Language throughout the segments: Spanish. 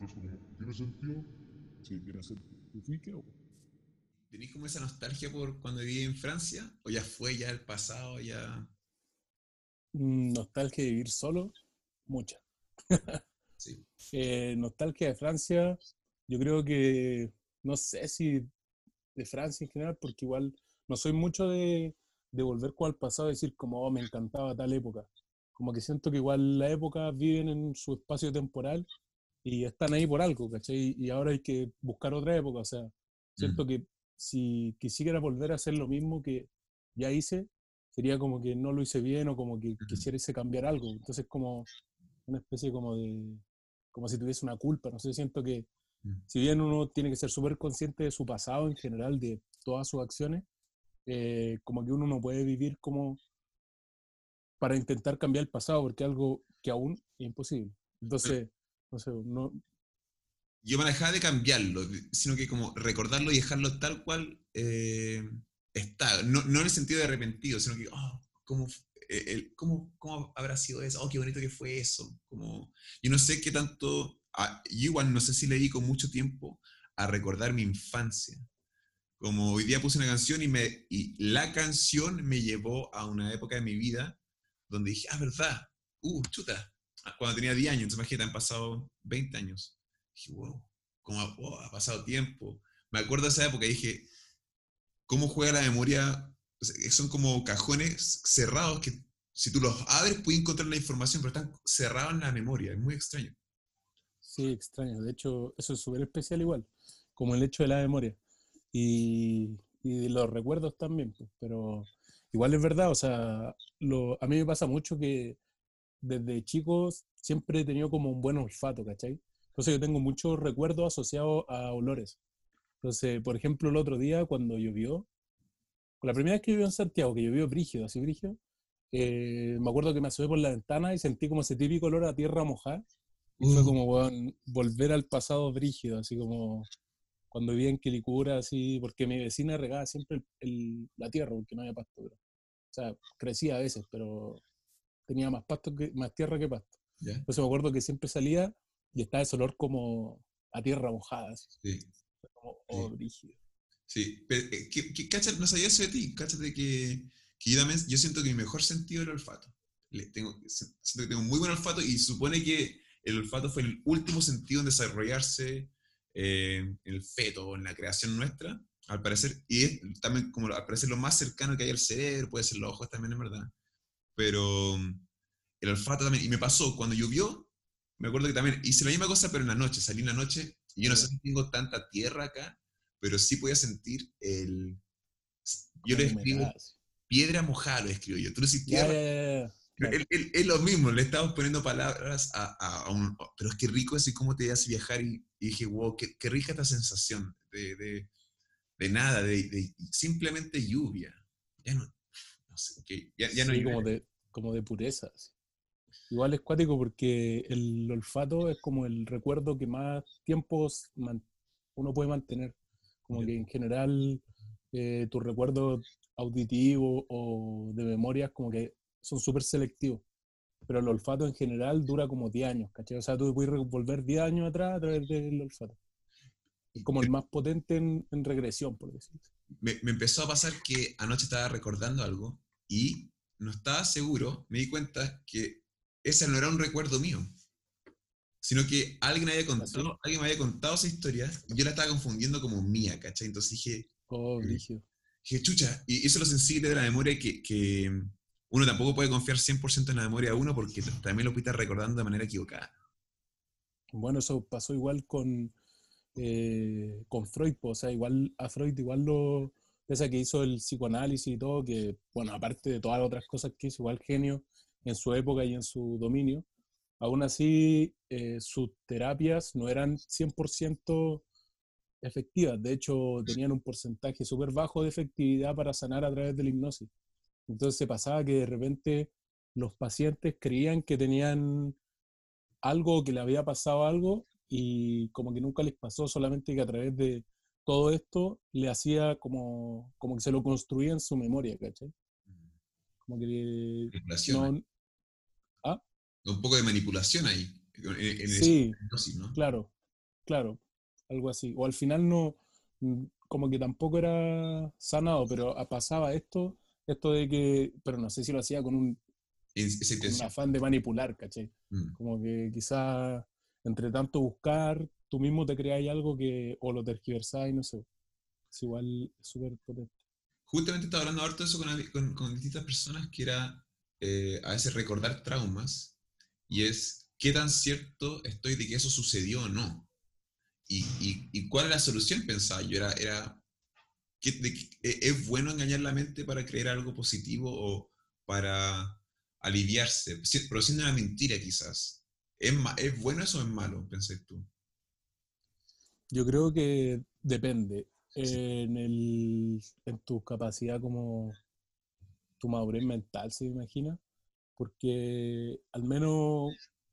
Entonces, como, ¿tiene sentido? Sí, tiene sentido. ¿Tenéis como esa nostalgia por cuando viví en Francia? ¿O ya fue ya el pasado, ya...? Mm, Nostalgia de vivir solo, mucha. Sí. Eh, nostalgia de Francia, yo creo que, no sé si de Francia en general, porque igual no soy mucho de, de volver como al pasado y decir como, oh, me encantaba tal época. Como que siento que igual las épocas viven en su espacio temporal y están ahí por algo, ¿cachai? Y ahora hay que buscar otra época, o sea, siento que si quisiera volver a hacer lo mismo que ya hice, sería como que no lo hice bien o como que quisiese cambiar algo. Entonces como una especie como de, como si tuviese una culpa, no sé, siento que Mm. si bien uno tiene que ser súper consciente de su pasado en general, de todas sus acciones, eh, como que uno no puede vivir como para intentar cambiar el pasado, porque es algo que aún es imposible. Entonces, no sé, no, Yo me dejaba de cambiarlo, sino que como recordarlo y dejarlo tal cual eh, está. No, no en el sentido de arrepentido, sino que, oh, ¿cómo, eh, el- cómo, cómo habrá sido eso? Oh, qué bonito que fue eso. Como, yo no sé qué tanto, ah, yo igual no sé si le dedico mucho tiempo a recordar mi infancia. Como hoy día puse una canción y, me, y la canción me llevó a una época de mi vida donde dije, ah, verdad, uh, chuta, Ah, cuando tenía 10 años, entonces imagínate, han pasado 20 años. Dije, wow, cómo ha, wow, ha pasado tiempo. Me acuerdo de esa época y dije, ¿cómo juega la memoria? O sea, que son como cajones cerrados que si tú los abres puedes encontrar la información, pero están cerrados en la memoria. Es muy extraño. sí, extraño. De hecho, eso es súper especial igual, como el hecho de la memoria. Y, y los recuerdos también, pues, pero igual es verdad, o sea, lo, a mí me pasa mucho que desde chicos siempre he tenido como un buen olfato, ¿cachai? Entonces yo tengo muchos recuerdos asociados a olores. Entonces, por ejemplo, el otro día cuando llovió, la primera vez que llovió en Santiago, que llovió brígido, así brígido, eh, me acuerdo que me asomé por la ventana y sentí como ese típico olor a tierra mojada. Y fue como, volver al pasado brígido, así como cuando vivía en Quilicura, así, porque mi vecina regaba siempre el- el- la tierra, porque no había pasto. pero- o sea, crecía a veces, pero tenía más pasto que, más tierra que pasto. ¿Ya? Entonces me acuerdo que siempre salía y estaba ese olor como a tierra mojada, así, Sí. como oh, Sí. brígido. Sí, pero, eh, que, que, cacha, no sabía eso de ti, cáchate que, que yo también, yo siento que mi mejor sentido es el olfato. Le tengo, siento que tengo muy buen olfato y supone que el olfato fue el último sentido en desarrollarse eh, en el feto en la creación nuestra, al parecer, y es también como al parecer lo más cercano que hay al cerebro, puede ser los ojos también, en verdad. Pero mm, el olfato también, y me pasó, cuando llovió, me acuerdo que también hice la misma cosa, pero en la noche, salí en la noche, y yo no sé si tengo tanta tierra acá, pero sí podía sentir el... Yo le escribo piedra mojada, lo escribo yo. Tú le Ya, tierra, es lo mismo, le estamos poniendo palabras a, a- a un... Pero es que rico así como te hace viajar y, y dije, wow, qué, qué rica esta sensación de, de, de nada, de, de simplemente lluvia. Ya no, no sé, que ya, ya no Sí, hay como como de pureza. así. Igual es cuático porque el olfato es como el recuerdo que más tiempos uno puede mantener. Como que en general eh, tus recuerdos auditivos o de memorias como que son súper selectivos. Pero el olfato en general dura como 10 años, ¿cachai? O sea, tú puedes volver 10 años atrás a través del olfato. Es como el más potente en, en regresión, por decirlo. me, me empezó a pasar que anoche estaba recordando algo y no estaba seguro, me di cuenta que ese no era un recuerdo mío, sino que alguien, había contado, alguien me había contado esa historia y yo la estaba confundiendo como mía, ¿cachai? Entonces dije, Oh, brígido. dije chucha, y eso es lo sensible de la memoria que, que uno tampoco puede confiar 100% en la memoria de uno porque también lo estar recordando de manera equivocada. Bueno, eso pasó igual con, eh, con Freud, po, o sea, igual a Freud igual lo, pese a que hizo el psicoanálisis y todo, que, bueno, aparte de todas las otras cosas que hizo, igual genio en su época y en su dominio, aún así eh, sus terapias no eran 100% efectivas, de hecho tenían un porcentaje súper bajo de efectividad para sanar a través de la hipnosis. Entonces pasaba que de repente los pacientes creían que tenían algo, que le había pasado algo y como que nunca les pasó, solamente que a través de todo esto le hacía como, como que se lo construía en su memoria, ¿cachai? Como que Manipulación. no... ¿Ah? Un poco de manipulación ahí, en, en esa Sí, claro. claro, algo así. O al final no, mm, como que tampoco era sanado, pero ah, pasaba esto, esto de que, pero no sé si lo hacía con un, con afán de manipular, ¿cachai? Mm. Como que quizá entre tanto buscar, tú mismo te creáis algo que, o lo tergiversáis, no sé. Es igual súper potente. Justamente estaba hablando harto de eso con, con- con distintas personas, que era eh, a veces recordar traumas, y es qué tan cierto estoy de que eso sucedió o no. Y, y- y cuál es la solución, pensaba yo. Era, era ¿qué- de ¿e- ¿es bueno engañar la mente para creer algo positivo o para aliviarse? Siendo una mentira, quizás. ¿Es, ¿Es bueno eso o es malo, pensé tú? Yo creo que depende. En, el, en tu capacidad como tu madurez mental, se me imagina, porque al menos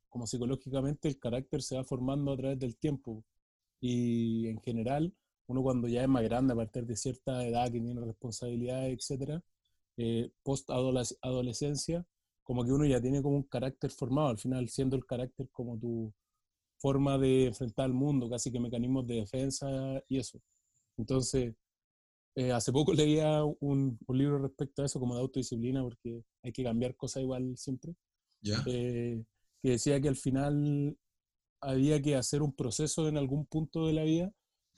como psicológicamente el carácter se va formando a través del tiempo. Y en general uno cuando ya es más grande, a partir de cierta edad que tiene responsabilidades, etcétera, eh, post adolescencia, como que uno ya tiene como un carácter formado, al final siendo el carácter como tu forma de enfrentar al mundo, casi que mecanismos de defensa y eso. Entonces, eh, hace poco leía un, un libro respecto a eso, como de autodisciplina, porque hay que cambiar cosas igual siempre, ¿Ya? eh, que decía que al final había que hacer un proceso en algún punto de la vida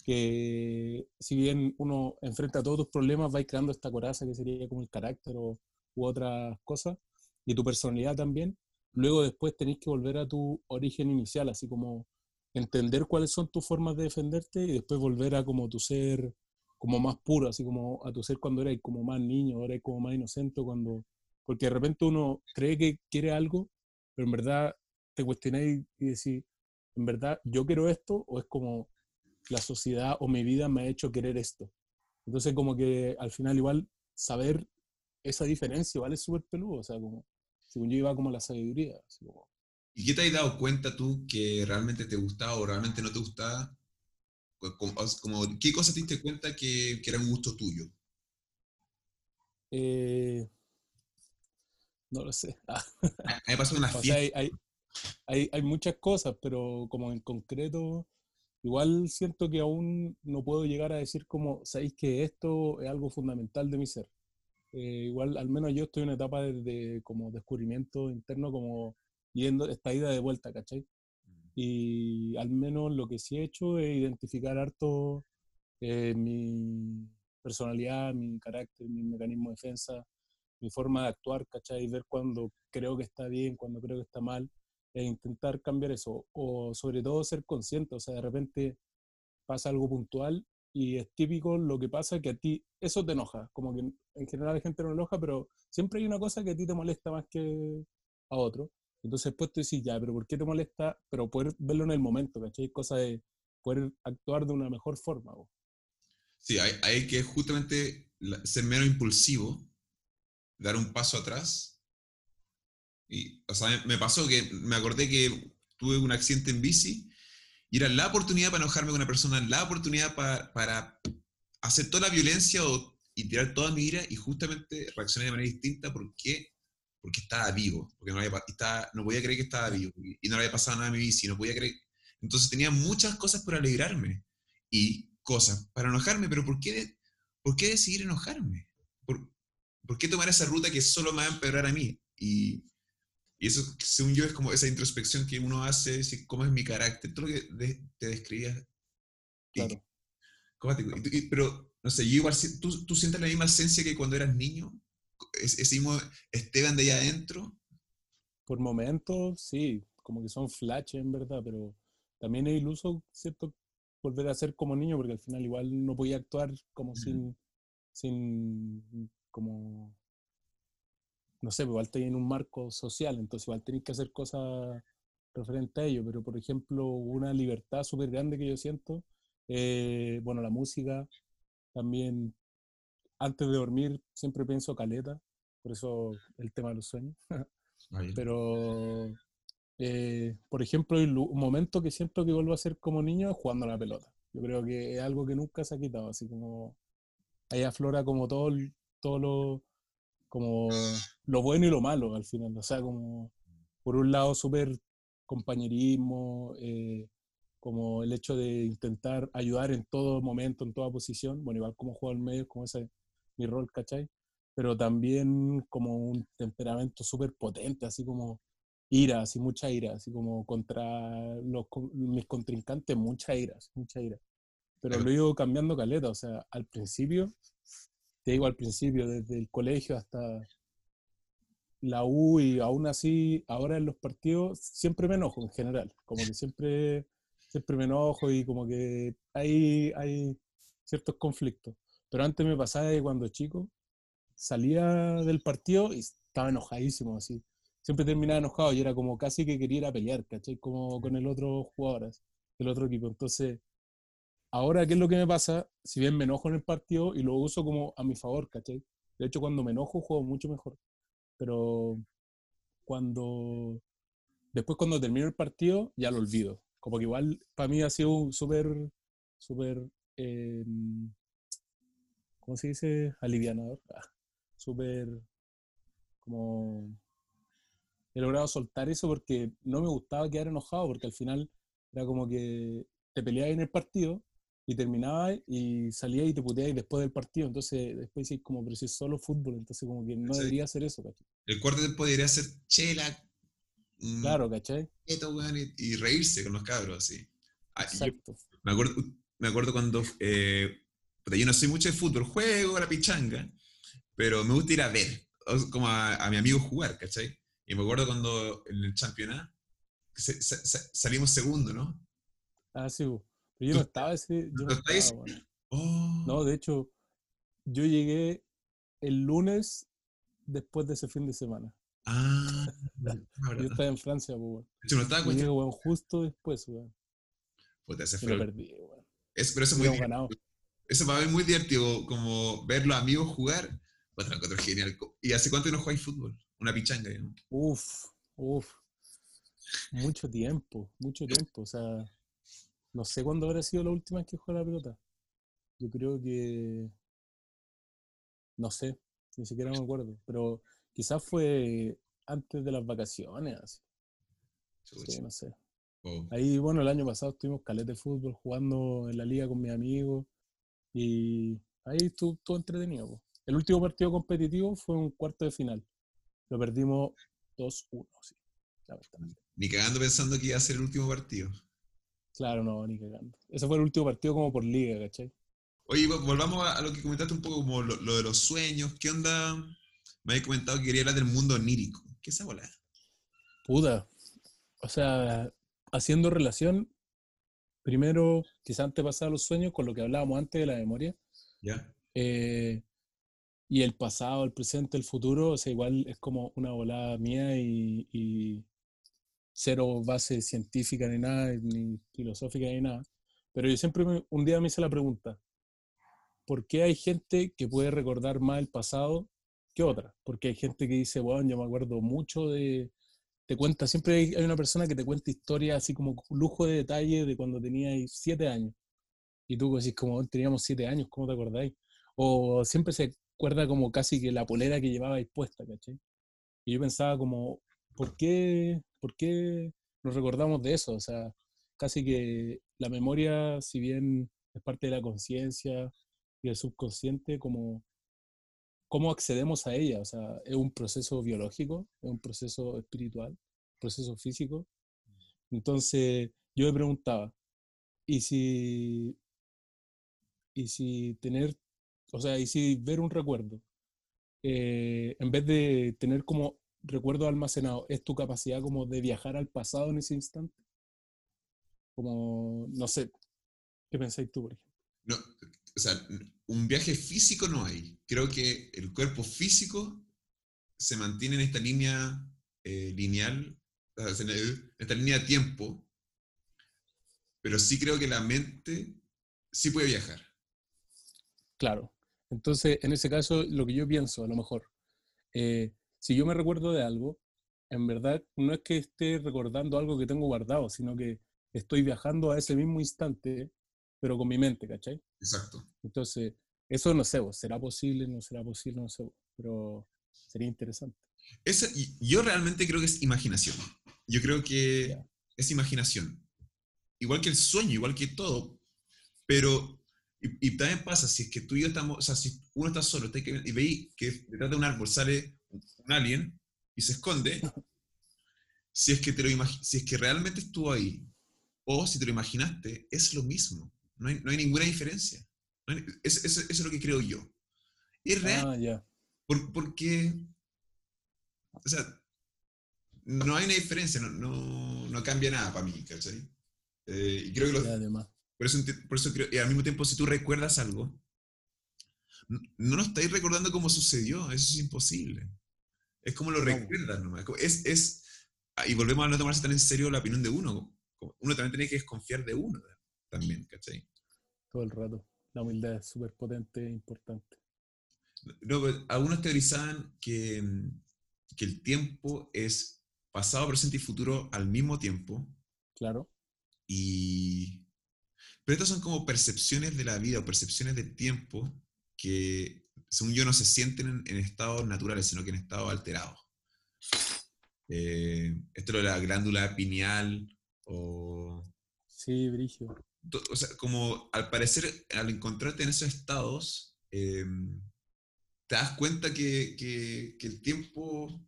que si bien uno enfrenta todos tus problemas, va creando esta coraza que sería como el carácter o, u otras cosas, y tu personalidad también, luego después tenés que volver a tu origen inicial, así como entender cuáles son tus formas de defenderte y después volver a como tu ser como más puro, así como a tu ser cuando eras como más niño, ahora eres como más inocente, cuando, porque de repente uno cree que quiere algo, pero en verdad te cuestionáis y decís, ¿en verdad yo quiero esto o es como la sociedad o mi vida me ha hecho querer esto? Entonces como que al final igual saber esa diferencia igual es súper peludo, o sea, como, según yo iba como a la sabiduría, así como, ¿Y qué te has dado cuenta tú que realmente te gustaba o realmente no te gustaba? Co- Como, como- ¿Qué cosas te diste cuenta que, que era un gusto tuyo? eh, no lo sé. Ah, A mí me pasó una o sea, fiesta. hay, hay, hay, hay muchas cosas, pero como en concreto, igual siento que aún no puedo llegar a decir como, sabéis que esto es algo fundamental de mi ser. Eh, igual, al menos yo estoy en una etapa de, de como descubrimiento interno, como yendo esta ida de vuelta, ¿cachai? Y al menos lo que sí he hecho es identificar harto eh, mi personalidad, mi carácter, mi mecanismo de defensa, mi forma de actuar, ¿cachai? Ver cuando creo que está bien, cuando creo que está mal, e intentar cambiar eso. O sobre todo ser consciente, o sea, de repente pasa algo puntual y es típico lo que pasa que a ti eso te enoja. Como que en general la gente no enoja, pero siempre hay una cosa que a ti te molesta más que a otro. Entonces después tú dices, ya, pero ¿por qué te molesta? Pero poder verlo en el momento, ¿cachai? Cosa de poder actuar de una mejor forma. ¿o? Sí, hay, hay que justamente ser menos impulsivo, dar un paso atrás. Y, o sea, me pasó que me acordé que tuve un accidente en bici y era la oportunidad para enojarme con una persona, la oportunidad pa- para hacer toda la violencia o, y tirar toda mi ira y justamente reaccioné de manera distinta porque, porque estaba vivo, porque no, había, estaba, no podía creer que estaba vivo y, no le había pasado nada a mi bici, no podía creer. Entonces tenía muchas cosas por alegrarme y cosas para enojarme, pero ¿por qué, por qué decidir enojarme? ¿Por, ¿Por qué tomar esa ruta que solo me va a empeorar a mí? Y eso, según yo, es como esa introspección que uno hace, decir, cómo es mi carácter, todo lo que de- te describías. Claro. ¿cómo te- y tú- y- pero, no sé, yo igual, ¿tú, ¿tú sientes la misma esencia que cuando eras niño? Es- Ese mismo Esteban de allá adentro. Por momentos, sí, como que son flashes en verdad, pero también es iluso, ¿cierto? Volver a ser como niño, porque al final igual no podía actuar como sin, sin, como, no sé, pues igual estoy en un marco social, entonces igual tenéis que hacer cosas referente a ello, pero por ejemplo, una libertad súper grande que yo siento, eh, bueno, la música, también antes de dormir siempre pienso caleta, por eso el tema de los sueños. Pero, eh, por ejemplo, un momento que siento que vuelvo a ser como niño es jugando a la pelota. Yo creo que es algo que nunca se ha quitado, así como ahí aflora como todo, todo lo, como lo bueno y lo malo al final. O sea, como por un lado súper compañerismo, eh, como el hecho de intentar ayudar en todo momento, en toda posición, bueno, igual como al medio, como ese mi rol, ¿cachai? Pero también como un temperamento súper potente, así como ira, así mucha ira, así como contra los, mis contrincantes, mucha ira, mucha ira. Pero lo ido cambiando caleta, o sea, al principio, te digo al principio, desde el colegio hasta la U y aún así, ahora en los partidos, siempre me enojo en general, como que siempre, siempre me enojo y como que hay, hay ciertos conflictos. Pero antes me pasaba que cuando chico salía del partido y estaba enojadísimo, así. Siempre terminaba enojado y era como casi que quería ir a pelear, ¿cachai? Como con el otro jugador, el otro equipo. Entonces, ahora, ¿qué es lo que me pasa? Si bien me enojo en el partido y lo uso como a mi favor, ¿cachai? De hecho, cuando me enojo juego mucho mejor. Pero cuando... Después cuando termino el partido, ya lo olvido. Como que igual para mí ha sido súper, súper... eh, ¿Cómo se dice? Alivianador. Ah, súper... Como... He logrado soltar eso porque no me gustaba quedar enojado, porque al final era como que te peleabas en el partido y terminabas y salías y te puteabas después del partido. Entonces, después dices como, pero si es solo fútbol, entonces como que no debería hacer eso, ¿cachai? El cuarto tiempo debería ser chela, mm, Claro, ¿cachai? y, reírse con los cabros, así. Ah, yo Exacto. me, acuerdo, me acuerdo cuando. Eh, yo no soy mucho de fútbol, juego la pichanga, pero me gusta ir a ver, como a, a mi amigo jugar, ¿cachai? Y me acuerdo cuando en el campeonato se- se- se- salimos segundo, ¿no? Ah, sí. Pero yo no ¿Tú- estaba ese, yo no estaba, bueno. Oh, No, de hecho, yo llegué el lunes después de ese fin de semana. Ah, Yo estaba en Francia, pues, hecho, no estaba Yo llegué, justo después, weón. Y fue lo el- perdí, weón. es- pero eso es muy divertido. ganado. Eso para mí es muy divertido, como ver los amigos jugar. Puta, lo encuentro genial. ¿Y hace cuánto no jugáis fútbol? Una pichanga, digamos. Uf, uf. Mucho tiempo, mucho tiempo. O sea, no sé cuándo habrá sido la última vez que jugué a la pelota. Yo creo que. No sé, ni siquiera me acuerdo. Pero quizás fue antes de las vacaciones, así. Sí, no sé. Oh. Ahí, bueno, el año pasado estuvimos caleta de fútbol jugando en la liga con mis amigos y ahí estuvo, estuvo entretenido. po. El último partido competitivo fue un cuarto de final. Lo perdimos 2-1, sí. Ni cagando pensando que iba a ser el último partido. Claro, no, ni cagando. Ese fue el último partido como por liga, ¿cachai? Oye, vol- volvamos a, lo que comentaste un poco como lo, lo de los sueños. ¿Qué onda? Me habéis comentado que quería hablar del mundo onírico. ¿Qué es esa bola? Puta. O sea, haciendo relación, primero, quizás antes pasar los sueños con lo que hablábamos antes de la memoria. ¿Ya? Eh, y el pasado, el presente, el futuro, o sea, igual es como una volada mía y, y cero base científica ni nada, ni filosófica ni nada. Pero yo siempre me- un día me hice la pregunta, ¿por qué hay gente que puede recordar más el pasado que otra? Porque hay gente que dice, bueno, yo me acuerdo mucho de... Te cuenta, siempre hay, hay una persona que te cuenta historias así como lujo de detalle de cuando tenías siete años. Y tú decís, como teníamos siete años, ¿cómo te acordáis? O siempre se acuerda como casi que la polera que llevaba puesta, ¿cachai? Y yo pensaba como, ¿por qué, ¿por qué nos recordamos de eso? O sea, casi que la memoria, si bien es parte de la conciencia y del subconsciente, como cómo accedemos a ella. O sea, es un proceso biológico, es un proceso espiritual, proceso físico. Entonces, yo me preguntaba, ¿y si, y si tener, o sea, y si ver un recuerdo, eh, en vez de tener como recuerdo almacenado, es tu capacidad como de viajar al pasado en ese instante? Como, no sé, ¿qué pensáis tú, por ejemplo? No, o sea, un viaje físico no hay. Creo que el cuerpo físico se mantiene en esta línea eh, lineal, en esta línea de tiempo, pero sí creo que la mente sí puede viajar. Claro. Entonces, en ese caso, lo que yo pienso, a lo mejor, eh, si yo me recuerdo de algo, en verdad no es que esté recordando algo que tengo guardado, sino que estoy viajando a ese mismo instante, pero con mi mente, ¿cachai? Exacto. Entonces, eso no sé, vos, ¿será posible? ¿No será posible? No sé, vos, pero sería interesante. Esa- y yo realmente creo que es imaginación. Yo creo que es imaginación. igual que el sueño, igual que todo, pero, y, y también pasa, si es que tú y yo estamos, o sea, si uno está solo está y veis que detrás de un árbol sale un alien y se esconde, si es que, te lo si es que realmente estuvo ahí, o si te lo imaginaste, es lo mismo, no hay, no hay ninguna diferencia. No hay- es- es- eso es lo que creo yo. Es real. Ah. Por- porque, o sea, no hay una diferencia, no, no, no cambia nada para mí, ¿cachai? Eh, y creo que por, eso, por eso creo, y al mismo tiempo, si tú recuerdas algo, n- no lo estáis recordando como sucedió, eso es imposible. Es como lo recuerdas nomás. Es, es, ah, y volvemos a no tomarse tan en serio la opinión de uno. Uno también tiene que desconfiar de uno también, ¿cachai? Todo el rato. La humildad es súper potente e importante. No, pues, algunos teorizaban que, mm, que el tiempo es pasado, presente y futuro al mismo tiempo. Claro. Y... Pero estas son como percepciones de la vida o percepciones del tiempo que, según yo, no se sienten en, en estados naturales, sino que en estados alterados. Eh, esto lo de la glándula pineal o Sí, Brigio. o sea, como al parecer, al encontrarte en esos estados, eh, te das cuenta que, que- que el tiempo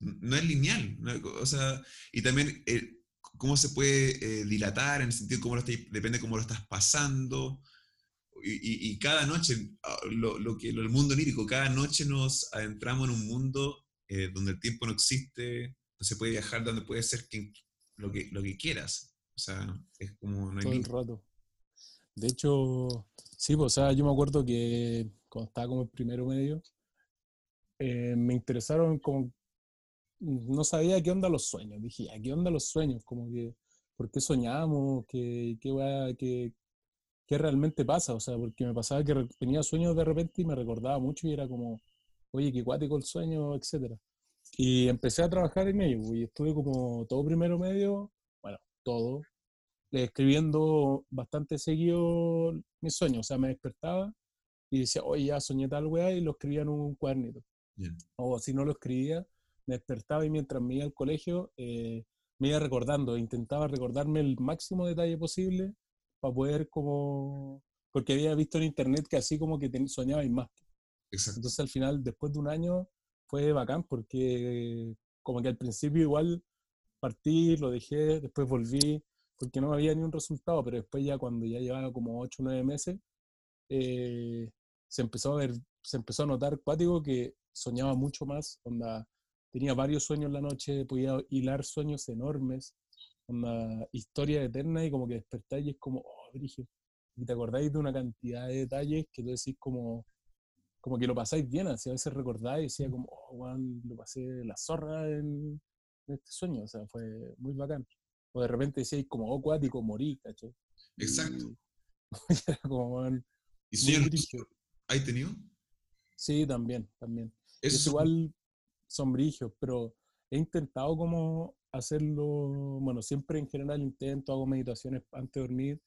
no es lineal. ¿no? O sea, y también eh, cómo se puede eh, dilatar, en el sentido de cómo lo estáis- depende de cómo lo estás pasando. Y, y- cada noche, ah, lo, lo que, lo- el mundo lírico, cada noche nos adentramos en un mundo eh, donde el tiempo no existe, donde se puede viajar, donde puede ser quien- lo, que, lo que quieras. O sea, es como no hay todo el rato. De hecho, sí, pues, o sea, yo me acuerdo que cuando estaba como en primero medio, eh, me interesaron como, no sabía qué onda los sueños. Dije, ¿a qué onda los sueños? Como que, ¿por qué soñamos? ¿Qué, qué, qué- qué realmente pasa? O sea, porque me pasaba que tenía sueños de repente y me recordaba mucho y era como, oye, qué cuático el sueño, etcétera. Y empecé a trabajar en ello, y estuve como todo primero medio, bueno, todo, eh, escribiendo bastante seguido mis sueños. O sea, me despertaba y decía, oye, ya soñé tal weá, y lo escribía en un cuadernito. Bien. O si no lo escribía, me despertaba y mientras me iba al colegio, eh, me iba recordando, intentaba recordarme el máximo detalle posible para poder como... Porque había visto en internet que así como que ten- soñaba y más. Exacto. Entonces al final, después de un año, fue bacán porque como que al principio igual partí, lo dejé, después volví, porque no había ni un resultado, pero después ya cuando ya llevaba como 8 o 9 meses, eh, se empezó a ver, se empezó a notar cuático que soñaba mucho más, onda, tenía varios sueños en la noche, podía hilar sueños enormes, onda, historia eterna y como que despertáis y es como, oh, brígido. Y te acordáis de una cantidad de detalles que tú decís como, como que lo pasáis bien, así a veces recordáis y decía como, oh, weón, lo pasé la zorra en, en este sueño, o sea, fue muy bacán. O de repente decíais como, oh, cuático, morí, ¿cachai? Exacto. Y era como, weón, ¿Y sueños hay tenido? Sí, también, también. Es igual son brígidos, pero he intentado como hacerlo, bueno, siempre en general intento, hago meditaciones antes de dormir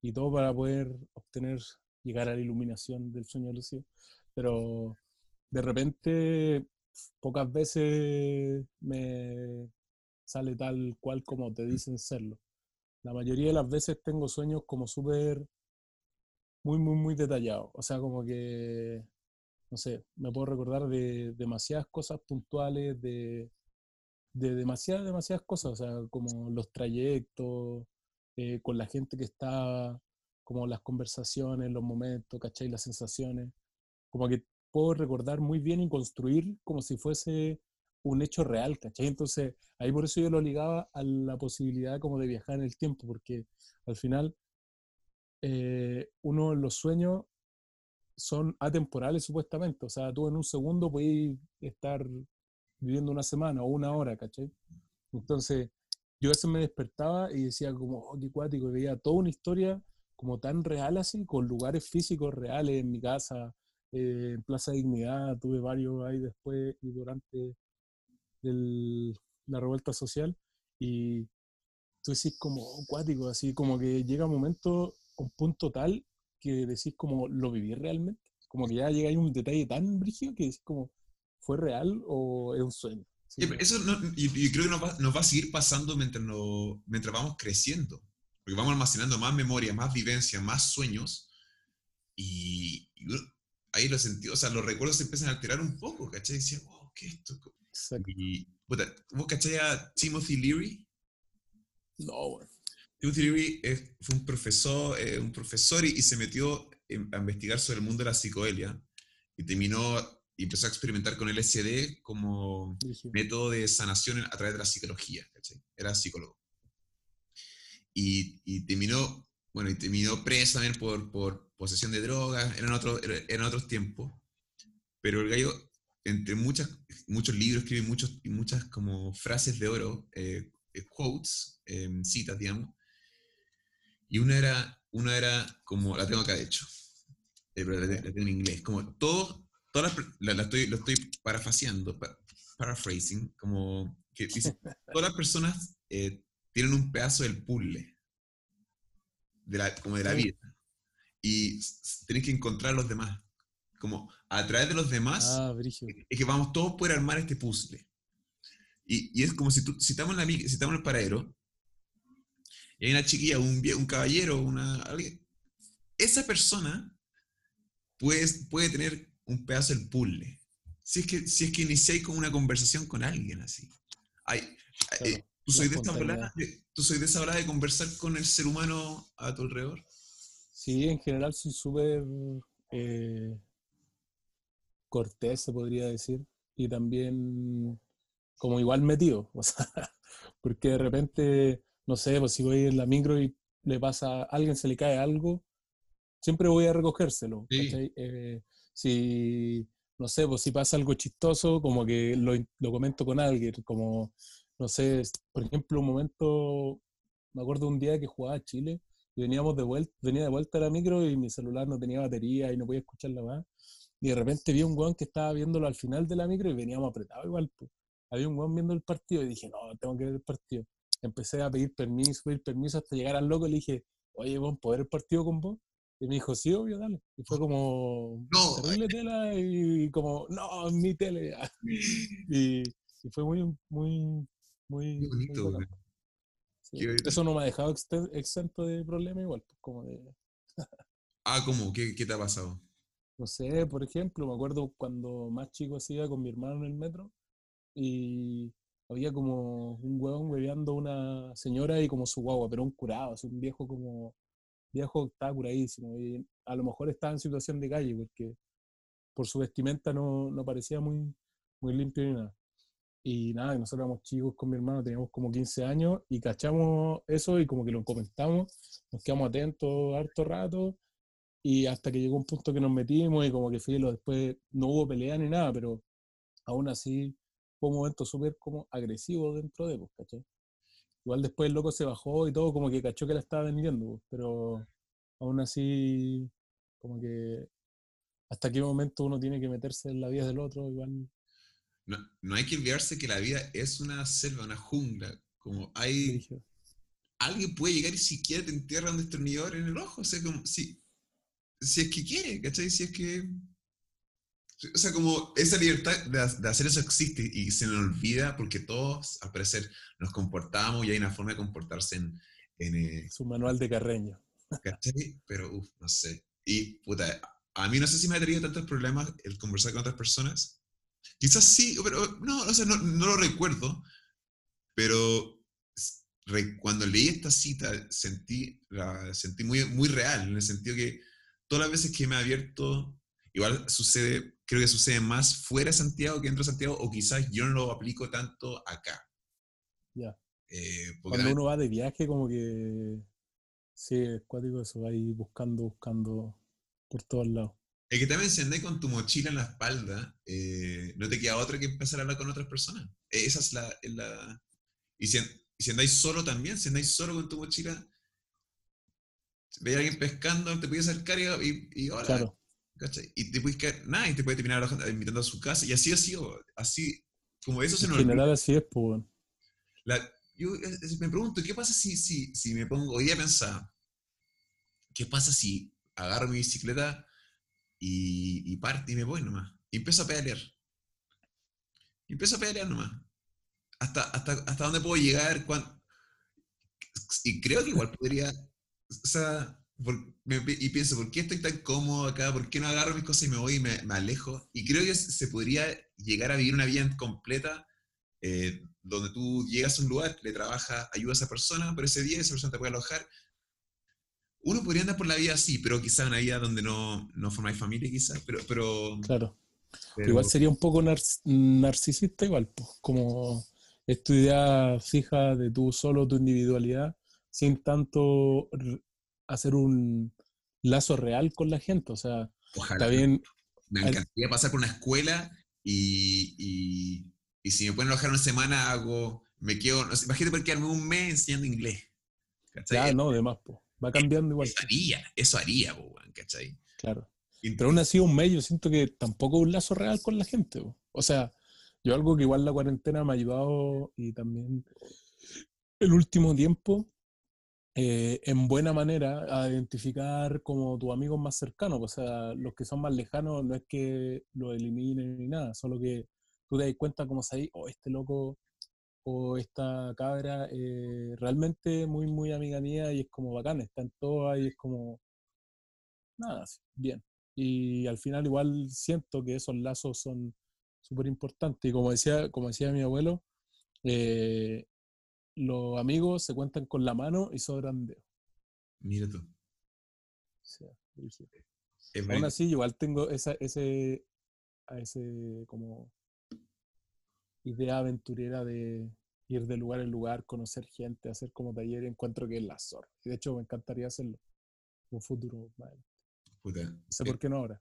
y todo para poder obtener, llegar a la iluminación del sueño lúcido, pero de repente pocas veces me sale tal cual como te dicen serlo. La mayoría de las veces tengo sueños como súper, muy, muy, muy detallados, o sea, como que no sé, me puedo recordar de demasiadas cosas puntuales, de, de demasiadas, demasiadas cosas, o sea, como los trayectos, eh, con la gente que estaba, como las conversaciones, los momentos, ¿cachai? Las sensaciones, como que puedo recordar muy bien y construir como si fuese un hecho real, ¿cachai? Entonces, ahí por eso yo lo ligaba a la posibilidad como de viajar en el tiempo, porque al final eh, uno los sueños son atemporales supuestamente. O sea, tú en un segundo puedes estar viviendo una semana o una hora, ¿cachai? Entonces, yo a veces me despertaba y decía como, oh, qué cuático, y veía toda una historia como tan real así, con lugares físicos reales en mi casa, eh, en Plaza Dignidad, tuve varios ahí después y durante el- la revuelta social, y tú decís como, oh, cuático, así como que llega un momento, un punto tal que decís como, ¿lo viví realmente? Como que ya llega ahí un detalle tan brígido que decís como, ¿fue real o es un sueño? Sí, eso no- y, y creo que nos va, nos va a seguir pasando mientras, no- mientras vamos creciendo. Porque vamos almacenando más memoria, más vivencia, más sueños. Y, y ahí los sentidos, o sea, los recuerdos se empiezan a alterar un poco, ¿cachai? Y decía, wow, ¿qué es esto? Exacto. Y, puta, ¿vos cachai a Timothy Leary? No, bueno. Timothy Leary es- fue un profesor, eh, un profesor y, y se metió en- a investigar sobre el mundo de la psicodelia y terminó y empezó a experimentar con LSD como dije, método de sanación a través de la psicología, ¿cachai? Era psicólogo. Y, y terminó, bueno, y terminó preso también por, por posesión de drogas, eran, otros era- eran otros tiempos, pero el gallo, entre muchas, muchos libros, escribe muchos, muchas como frases de oro, eh, eh, quotes, eh, citas, digamos, y una era, una era como, la tengo acá de hecho, eh, pero la, la tengo en inglés, como todo, todas las per- la, la estoy, lo estoy parafaseando, pa- paraphrasing, como que dice, todas las personas eh, tienen un pedazo del puzzle, de la, como de la vida, y s- s- tenés que encontrar a los demás, como a través de los demás, ah, es que vamos todos a poder armar este puzzle. Y, y es como si, tú, si, estamos en la, si estamos en el paradero, y hay una chiquilla, un, un caballero, una, alguien, esa persona puede, puede tener un pedazo del puzzle. Si es que, si es que iniciáis con una conversación con alguien así. Ay, Claro, eh, ¿tú, soy de esa de, ¿Tú soy de esa ola de conversar con el ser humano a tu alrededor? Sí, en general soy súper eh, cortés, se podría decir, y también como igual metido, o sea, porque de repente, no sé, pues si voy en la micro y le pasa a alguien, se le cae algo, siempre voy a recogérselo, Sí. Eh, si, no sé, pues si pasa algo chistoso, como que lo, lo comento con alguien, como, no sé, por ejemplo, un momento, me acuerdo un día que jugaba a Chile, y veníamos de vuelta, venía de vuelta a la micro y mi celular no tenía batería y no podía escucharla más. Y de repente vi un weón que estaba viéndolo al final de la micro y veníamos apretados igual. pues. Había un weón viendo el partido y dije, no, tengo que ver el partido. Empecé a pedir permiso, pedir permiso hasta llegar al loco y le dije, oye, weón, ¿puedo ver el partido con vos? Y me dijo, sí, obvio, dale. Y fue como, No, terrible tela y como, no, es mi tele. y, y fue muy, muy, muy, Qué muy bonito. Sí. Qué. Eso no me ha dejado exento de problema igual, pues como de, Ah, ¿cómo? ¿Qué, qué te ha pasado? no sé, por ejemplo, me acuerdo cuando más chico así iba con mi hermano en el metro y había como un huevón hueveando a una señora y como su guagua, pero un curado, así un viejo como, viejo estaba curadísimo y a lo mejor estaba en situación de calle porque por su vestimenta no, no parecía muy, muy limpio ni nada. Y nada, nosotros éramos chicos con mi hermano, teníamos como 15 años y cachamos eso y como que lo comentamos, nos quedamos atentos harto rato y hasta que llegó un punto que nos metimos y como que filo, después no hubo pelea ni nada, pero aún así fue un momento súper como agresivo dentro de, pues, ¿cachai? Igual después el loco se bajó y todo, como que cachó que la estaba vendiendo, pero aún así, como que hasta qué momento uno tiene que meterse en la vida del otro, igual No, no hay que olvidarse que la vida es una selva, una jungla. Como hay. Alguien puede llegar y siquiera te entierra un destornillador en el ojo. O sea, como. Si, si es que quiere, ¿cachai? Si es que. O sea, como esa libertad de, ha- de hacer eso existe y se nos olvida porque todos, al parecer, nos comportamos y hay una forma de comportarse en. en eh, su manual de carreño. ¿cachai? Pero, uff, no sé. Y, puta, a mí no sé si me ha traído tantos problemas el conversar con otras personas. Quizás sí, pero no, o sea, no, no lo recuerdo. Pero re- cuando leí esta cita sentí, la sentí muy, muy real, en el sentido que todas las veces que me he abierto, igual sucede, creo que sucede más fuera de Santiago que dentro de Santiago, o quizás yo no lo aplico tanto acá. Ya. Eh, Cuando también- uno va de viaje, como que sí, es cuático eso, va ahí buscando, buscando por todos lados. Es que también si andáis con tu mochila en la espalda, eh, no te queda otra que empezar a hablar con otras personas. Eh, Esa es la... es la- y, si, y si andáis solo también, si andáis solo con tu mochila, veis a alguien pescando, te puedes acercar y, y, y hola, Claro, ¿cachai? Y te puedes quedar, nada, y te puede terminar alojando- invitando a su casa. Y así ha sido, así, como eso se en nos olvida. general así es, pues, yo eh, eh, me pregunto, ¿qué pasa si, si, si me pongo hoy a pensar? ¿Qué pasa si agarro mi bicicleta y, y parto y me voy nomás? Y empiezo a pedalear. Y empiezo a pedalear nomás. ¿Hasta, hasta, hasta dónde puedo llegar? ¿Cuán- y creo que igual podría, o sea, por- me- y pienso, ¿por qué estoy tan cómodo acá? ¿Por qué no agarro mis cosas y me voy y me, me alejo? Y creo que se podría llegar a vivir una vida completa eh, donde tú llegas a un lugar, le trabajas, ayudas a esa persona, pero ese día esa persona te puede alojar. Uno podría andar por la vida así, pero quizá una vida donde no, no formáis familia, quizás, pero, pero, Claro. pero- Igual sería un poco nar- narcisista, igual, pues, como es tu idea fija de tú solo, tu individualidad, sin tanto hacer un lazo real con la gente. O sea, ojalá. está bien, Me encantaría pasar por una escuela y, y, y si me pueden alojar una semana, hago, me quedo, no sé, imagínate por quedarme un mes enseñando inglés. ¿Cachai? ya no, de más, pues, va cambiando igual, Eso haría, eso haría, po, ¿cachai? claro. Y- Pero aún así, un mes, yo siento que tampoco es un lazo real con la gente. po. O sea, yo algo que igual la cuarentena me ha ayudado y también el último tiempo, eh, en buena manera, a identificar como tus amigos más cercanos. O sea, los que son más lejanos no es que los eliminen ni nada, solo que tú te das cuenta como ahí, oh, este loco o esta cabra eh, realmente muy, muy amiga mía y es como bacán, está en todo y es como, nada, bien. Y al final igual siento que esos lazos son súper importantes. Y como decía, como decía mi abuelo, eh, los amigos se cuentan con la mano y sobran dedos. Mira tú. Es Aún bonito. así, igual tengo esa, ese, a ese como idea aventurera de ir de lugar en lugar, conocer gente, hacer como taller, encuentro que es la zorra. Y de hecho me encantaría hacerlo en un futuro. Puta. No sé Eh, por qué no ahora.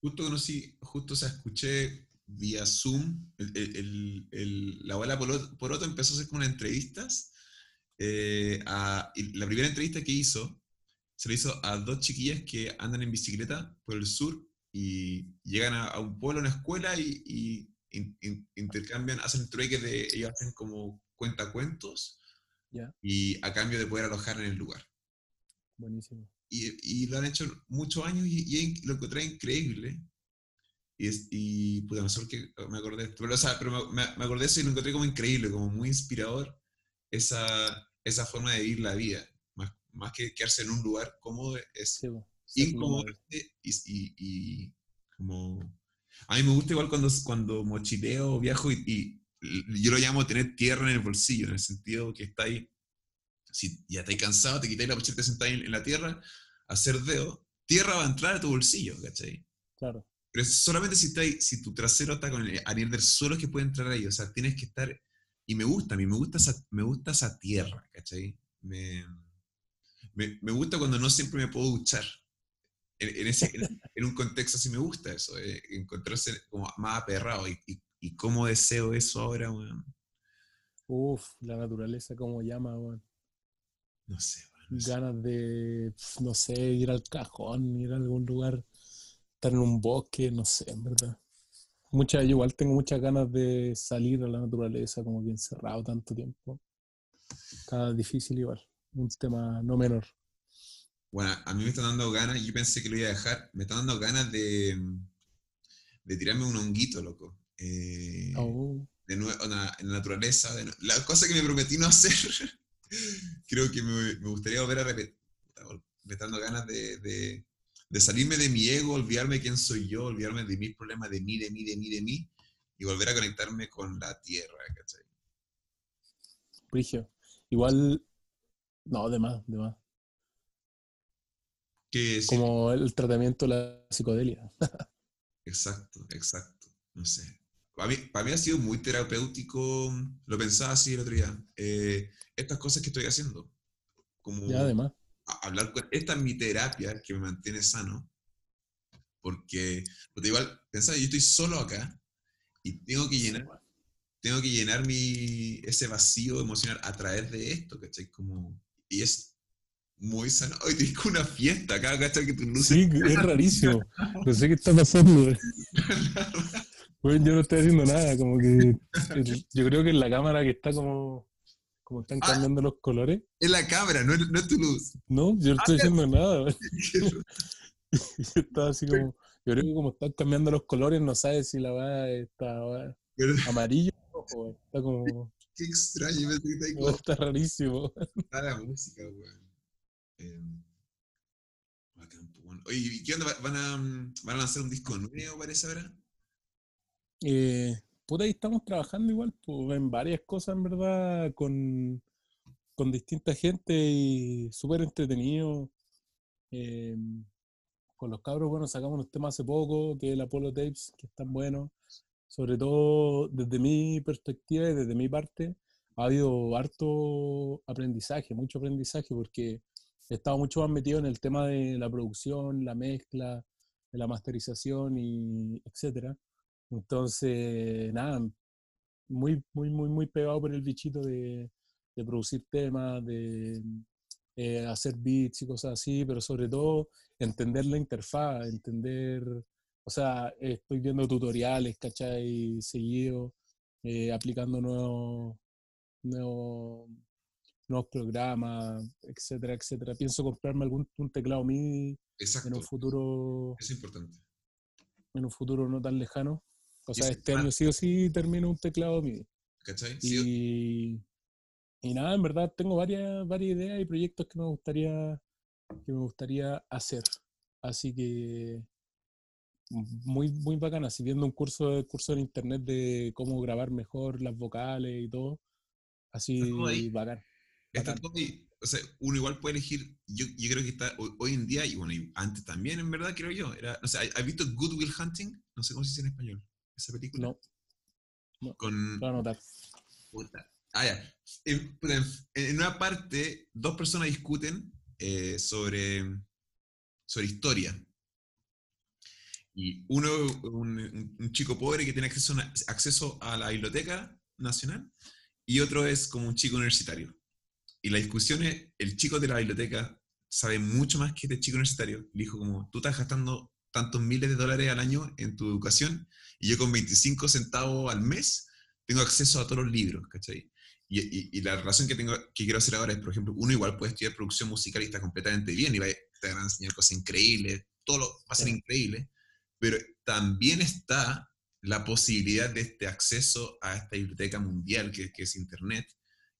Justo conocí, justo o sea, escuché vía Zoom, el, el- la abuela Poroto, empezó a hacer como unas entrevistas. eh, a- la primera entrevista que hizo, se la hizo a dos chiquillas que andan en bicicleta por el sur y llegan a, a un pueblo, a una escuela y, y in- in- intercambian, hacen trueques de, ellos hacen como cuentacuentos Ya. y a cambio de poder alojar en el lugar Buenísimo. y, y lo han hecho muchos años y, y lo encontré increíble. Y, y puta, sé por qué me acordé de esto, pero, o sea, pero me, me- me acordé eso y lo encontré como increíble, como muy inspirador, esa, esa forma de vivir la vida. Más, más que quedarse en un lugar cómodo, es Sí, incómodo y, y, y como... A mí me gusta igual cuando, cuando mochileo, viajo y, y yo lo llamo tener tierra en el bolsillo, en el sentido que está ahí, si ya estáis cansado, te quitáis la mochila, te sentáis en, en la tierra, hacer dedo, tierra va a entrar a tu bolsillo, ¿cachai? Claro. Pero solamente si, estáis, si tu trasero está con el, a nivel del suelo es que puede entrar ahí, o sea, tienes que estar... Y me gusta, a mí me gusta esa, me gusta esa tierra, ¿cachai? Me, me, me gusta cuando no siempre me puedo duchar. En, en ese, en, en un contexto así me gusta eso, eh, encontrarse como más aperrado. Y, y, y cómo deseo eso ahora, weón. Uf, la naturaleza como llama, weón. No sé, weón, no sé. Ganas de, no sé, ir al cajón, ir a algún lugar, estar en un bosque, no sé, en verdad. Mucha, yo igual tengo muchas ganas de salir a la naturaleza, como que encerrado tanto tiempo. Está difícil igual, un tema no menor. Bueno, a mí me están dando ganas, yo pensé que lo iba a dejar, me están dando ganas de, de tirarme un honguito, loco. Eh, Oh, de nuevo en la, naturaleza, de la cosa que me prometí no hacer, creo que me, me gustaría volver a repetir. Me están dando ganas de, de, de salirme de mi ego, olvidarme quién soy yo, olvidarme de mis problemas, de mí, de mí, de mí, de mí, y volver a conectarme con la tierra, ¿cachai? Brigio. Igual, no, de más, de más. Como el tratamiento de la psicodelia. Exacto, exacto. No sé. Para mí, para mí ha sido muy terapéutico, lo pensaba así el otro día, eh, estas cosas que estoy haciendo. Como Ya, además. Hablar con... Esta es mi terapia que me mantiene sano. Porque, porque igual, pensaba, yo estoy solo acá y tengo que llenar, tengo que llenar mi, ese vacío emocional a través de esto, ¿cachai? Como, y es muy sano. Hoy como una fiesta acá, ¿cachai? Que tus luces Sí, es rarísimo. No sé qué está pasando. Bueno, yo no estoy haciendo nada, como que el- yo creo que en la cámara que está como, como están Ah. cambiando los colores. es la cámara, no es, no es tu luz. No, yo no estoy haciendo nada. güey. Yo estaba así como, yo creo que como están cambiando los colores, no sabes si la va está amarillo o. Está como, Qué extraño, me que Oh, Está rarísimo. está la música, weón. Weón. Oye, ¿y qué onda? ¿Va- ¿Van a, mm, van a lanzar un disco nuevo, parece ahora? Eh, puta, ahí estamos trabajando igual pues, en varias cosas, en verdad, con, con distinta gente y súper entretenido. Eh, con los cabros, bueno, sacamos unos temas hace poco, que es el Apollo Tapes, que están buenos. Sobre todo desde mi perspectiva y desde mi parte, ha habido harto aprendizaje, mucho aprendizaje, porque he estado mucho más metido en el tema de la producción, la mezcla, de la masterización y etcétera. Entonces, nada, muy, muy, muy, muy pegado por el bichito de, de producir temas, de eh, hacer beats y cosas así, pero sobre todo entender la interfaz, entender, o sea, estoy viendo tutoriales, ¿cachai? Seguido, eh, aplicando nuevos, nuevos, nuevos programas, etcétera, etcétera. Pienso comprarme algún un teclado MIDI en un futuro, Es importante. en un futuro no tan lejano. O sea, este año sí o sí termino un teclado MIDI. ¿Cachai? Y, y nada, en verdad tengo varias, varias ideas y proyectos que me gustaría que me gustaría hacer. Así que muy, muy bacana. Así viendo un curso, curso en internet de cómo grabar mejor las vocales y todo. Así ahí. bacán. Está bacán. todo ahí. O sea, uno igual puede elegir. Yo, yo creo que está hoy, hoy en día, y bueno, y antes también, en verdad, creo yo. Era, o sea, ¿has visto Good Will Hunting? No sé cómo se dice en español. Esa película. No, Con. lo anotar. Puta. Ah, ya. En, en- una parte, dos personas discuten eh, sobre, sobre historia. Y uno, un, un- chico pobre que tiene acceso a, acceso a la biblioteca nacional, y otro es como un chico universitario. Y la discusión es, el chico de la biblioteca sabe mucho más que este chico universitario. Le dijo como, tú estás gastando tantos miles de dólares al año en tu educación, y yo con 25 centavos al mes tengo acceso a todos los libros, ¿cachai? Y, y- y la razón que, tengo, que quiero hacer ahora es, por ejemplo, uno igual puede estudiar producción musical y está completamente bien y va, te van a enseñar cosas increíbles, todo lo, va a ser increíble, pero también está la posibilidad de este acceso a esta biblioteca mundial que, que es Internet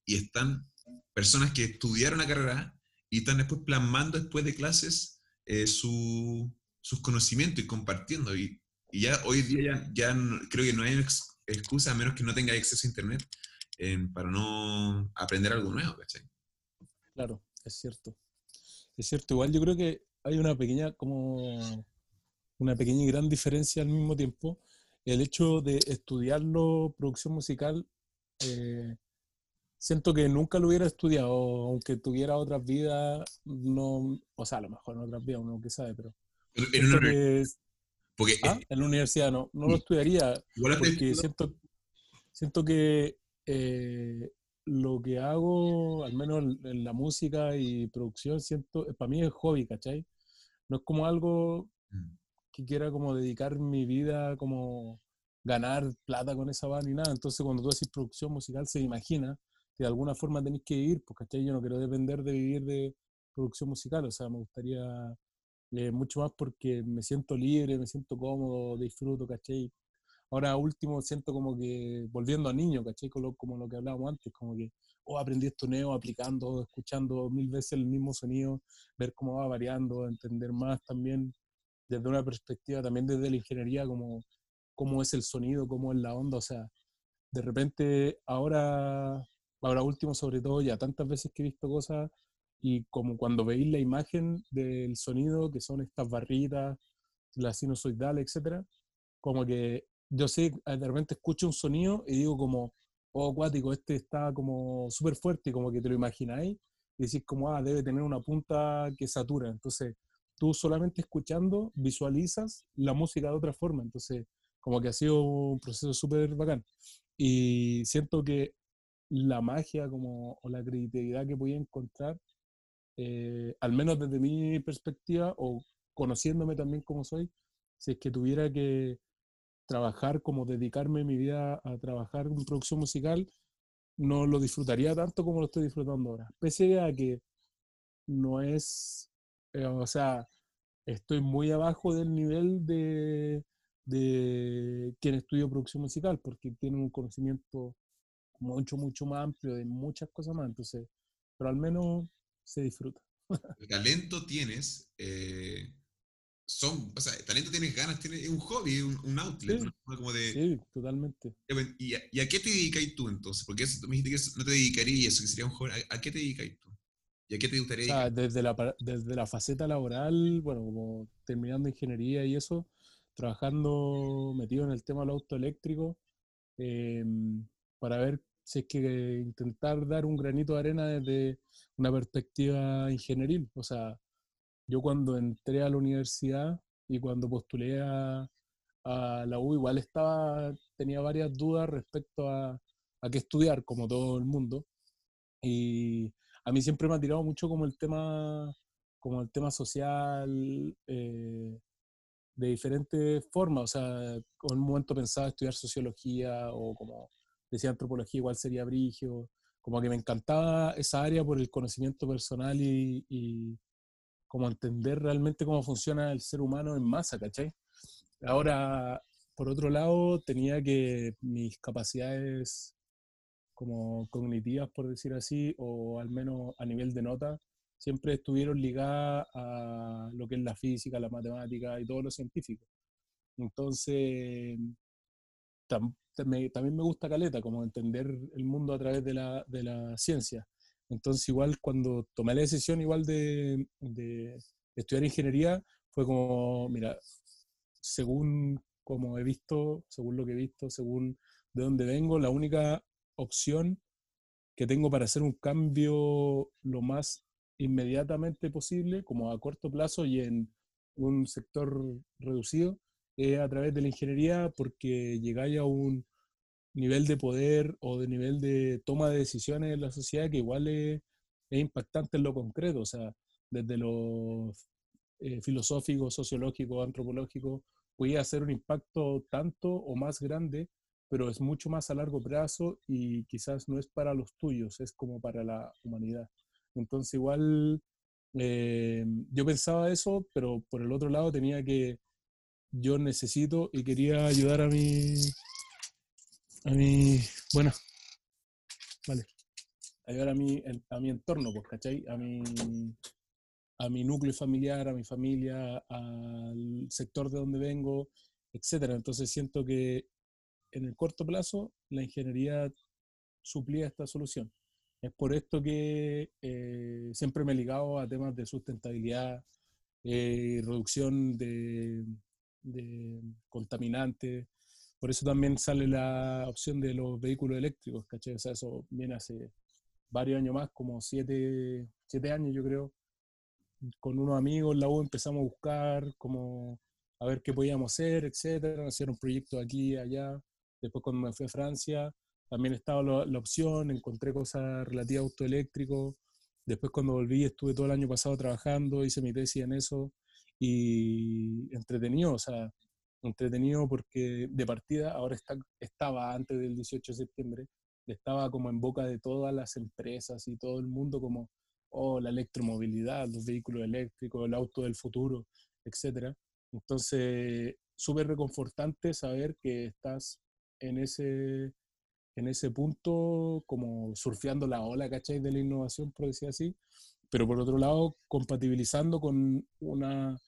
y están personas que estudiaron la carrera y están después plasmando después de clases eh, su- sus conocimientos y compartiendo. Y, y ya hoy día ya, ya no- creo que no hay ex- excusa a menos que no tenga acceso a Internet para no aprender algo nuevo, ¿cachai? Claro, es cierto. Es cierto, igual yo creo que hay una pequeña, como una pequeña y gran diferencia al mismo tiempo. El hecho de estudiarlo, producción musical, eh, siento que nunca lo hubiera estudiado, aunque tuviera otras vidas, no, o sea, a lo mejor en otras vidas, uno que sabe, pero En una- que, porque ah, en la universidad no, no lo estudiaría, porque siento, siento que eh, lo que hago, al menos en, la música y producción, siento, para mí es hobby, ¿cachai? No es como algo Mm. que quiera como dedicar mi vida, como ganar plata con esa banda ni nada. Entonces cuando tú haces producción musical se imagina que de alguna forma tenés que vivir, pues, ¿cachai? Yo no quiero depender de vivir de producción musical, o sea, me gustaría eh, mucho más porque me siento libre, me siento cómodo, disfruto, ¿cachai? Ahora último siento como que volviendo a niño, ¿cachai? Como como lo que hablábamos antes, como que, oh, aprendí esto nuevo, aplicando, escuchando mil veces el mismo sonido, ver cómo va variando, entender más también desde una perspectiva, también desde la ingeniería, como cómo es el sonido, cómo es la onda, o sea, de repente ahora, ahora último sobre todo, ya tantas veces que he visto cosas y como cuando veis la imagen del sonido, que son estas barritas, las sinusoidales, etcétera, como que yo sé, eh, de repente escucho un sonido y digo como, oh, acuático, este está como súper fuerte como que te lo imagináis y decís como, ah, debe tener una punta que satura. Entonces, tú solamente escuchando visualizas la música de otra forma. Entonces, como que ha sido un proceso súper bacán. Y siento que la magia como, o la creatividad que voy a encontrar, eh, al menos desde mi perspectiva o conociéndome también como soy, si es que tuviera que trabajar, como dedicarme mi vida a trabajar en producción musical, no lo disfrutaría tanto como lo estoy disfrutando ahora. Pese a que no es, eh, o sea, estoy muy abajo del nivel de, de quien estudia producción musical, porque tienen un conocimiento mucho, mucho más amplio de muchas cosas más. Entonces, pero al menos se disfruta. El talento tienes, eh, son, o sea, talento tienes ganas, tienes un hobby, un, un outlet, Sí. forma como de... Sí, totalmente. ¿Y a, y a qué te dedicáis tú entonces? Porque eso, me dijiste que eso no te dedicarías, eso que sería un hobby. ¿A, a qué te dedicáis tú? ¿Y a qué te O gustaría sea, dedicar? desde la, desde la faceta laboral, bueno, como terminando ingeniería y eso, trabajando metido en el tema del auto eléctrico, em, para ver si es que intentar dar un granito de arena desde una perspectiva ingenieril. O sea, yo cuando entré a la universidad y cuando postulé a, la U, igual estaba, tenía varias dudas respecto a, a qué estudiar, como todo el mundo. Y a mí siempre me ha tirado mucho como el tema, como el tema social, eh, de diferentes formas. O sea, en un momento pensaba estudiar sociología o como decía antropología, igual sería brigio. Como que me encantaba esa área por el conocimiento personal y, y como entender realmente cómo funciona el ser humano en masa, ¿cachai? Ahora, por otro lado, tenía que mis capacidades como cognitivas, por decir así, o al menos a nivel de nota, siempre estuvieron ligadas a lo que es la física, la matemática y todo lo científico. Entonces, tam- me- también me gusta Caleta, como entender el mundo a través de la, de la ciencia. Entonces, igual cuando tomé la decisión igual de, de estudiar ingeniería, fue como, mira, según como he visto, según lo que he visto, según de dónde vengo, la única opción que tengo para hacer un cambio lo más inmediatamente posible, como a corto plazo y en un sector reducido, es a través de la ingeniería porque llegáis a un nivel de poder o de nivel de toma de decisiones en la sociedad que igual es, es impactante en lo concreto, o sea, desde lo eh, filosófico, sociológico, antropológico, puede hacer un impacto tanto o más grande, pero es mucho más a largo plazo y quizás no es para los tuyos, es como para la humanidad. Entonces igual eh, yo pensaba eso, pero por el otro lado tenía que, yo necesito y quería ayudar a mi, a mi, bueno, vale, ayudar a mi, a mi entorno, pues, ¿cachai? A mi, a mi núcleo familiar, a mi familia, al sector de donde vengo, etcétera. Entonces siento que en el corto plazo la ingeniería suplía esta solución. Es por esto que eh, siempre me he ligado a temas de sustentabilidad, eh, reducción de, de, contaminantes. Por eso también sale la opción de los vehículos eléctricos, ¿cachai? O sea, eso viene hace varios años más, como siete, siete años yo creo. Con unos amigos en la U empezamos a buscar como a ver qué podíamos hacer, etcétera, hacer un proyecto aquí allá. Después cuando me fui a Francia, también estaba la, la opción, encontré cosas relativas a auto eléctrico. Después cuando volví estuve todo el año pasado trabajando, hice mi tesis en eso y entretenido, o sea, entretenido porque de partida ahora está, estaba antes del 18 de septiembre, estaba como en boca de todas las empresas y todo el mundo como, oh, la electromovilidad, los vehículos eléctricos, el auto del futuro, etcétera. Entonces, súper reconfortante saber que estás en ese, en ese punto como surfeando la ola, ¿cachai? De la innovación, por decir así, pero por otro lado, compatibilizando con una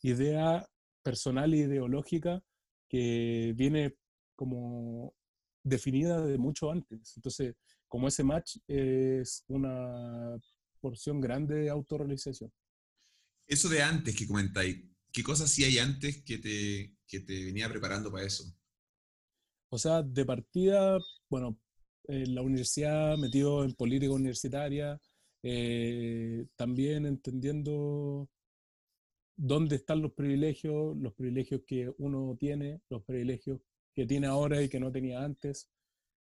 idea personal e ideológica que viene como definida de mucho antes. Entonces, como ese match es una porción grande de autorrealización. Eso de antes que comentáis, ¿qué cosas sí hay antes que te, que te venía preparando para eso? O sea, de partida, bueno, en la universidad, metido en política universitaria, eh, también entendiendo dónde están los privilegios, los privilegios que uno tiene, los privilegios que tiene ahora y que no tenía antes,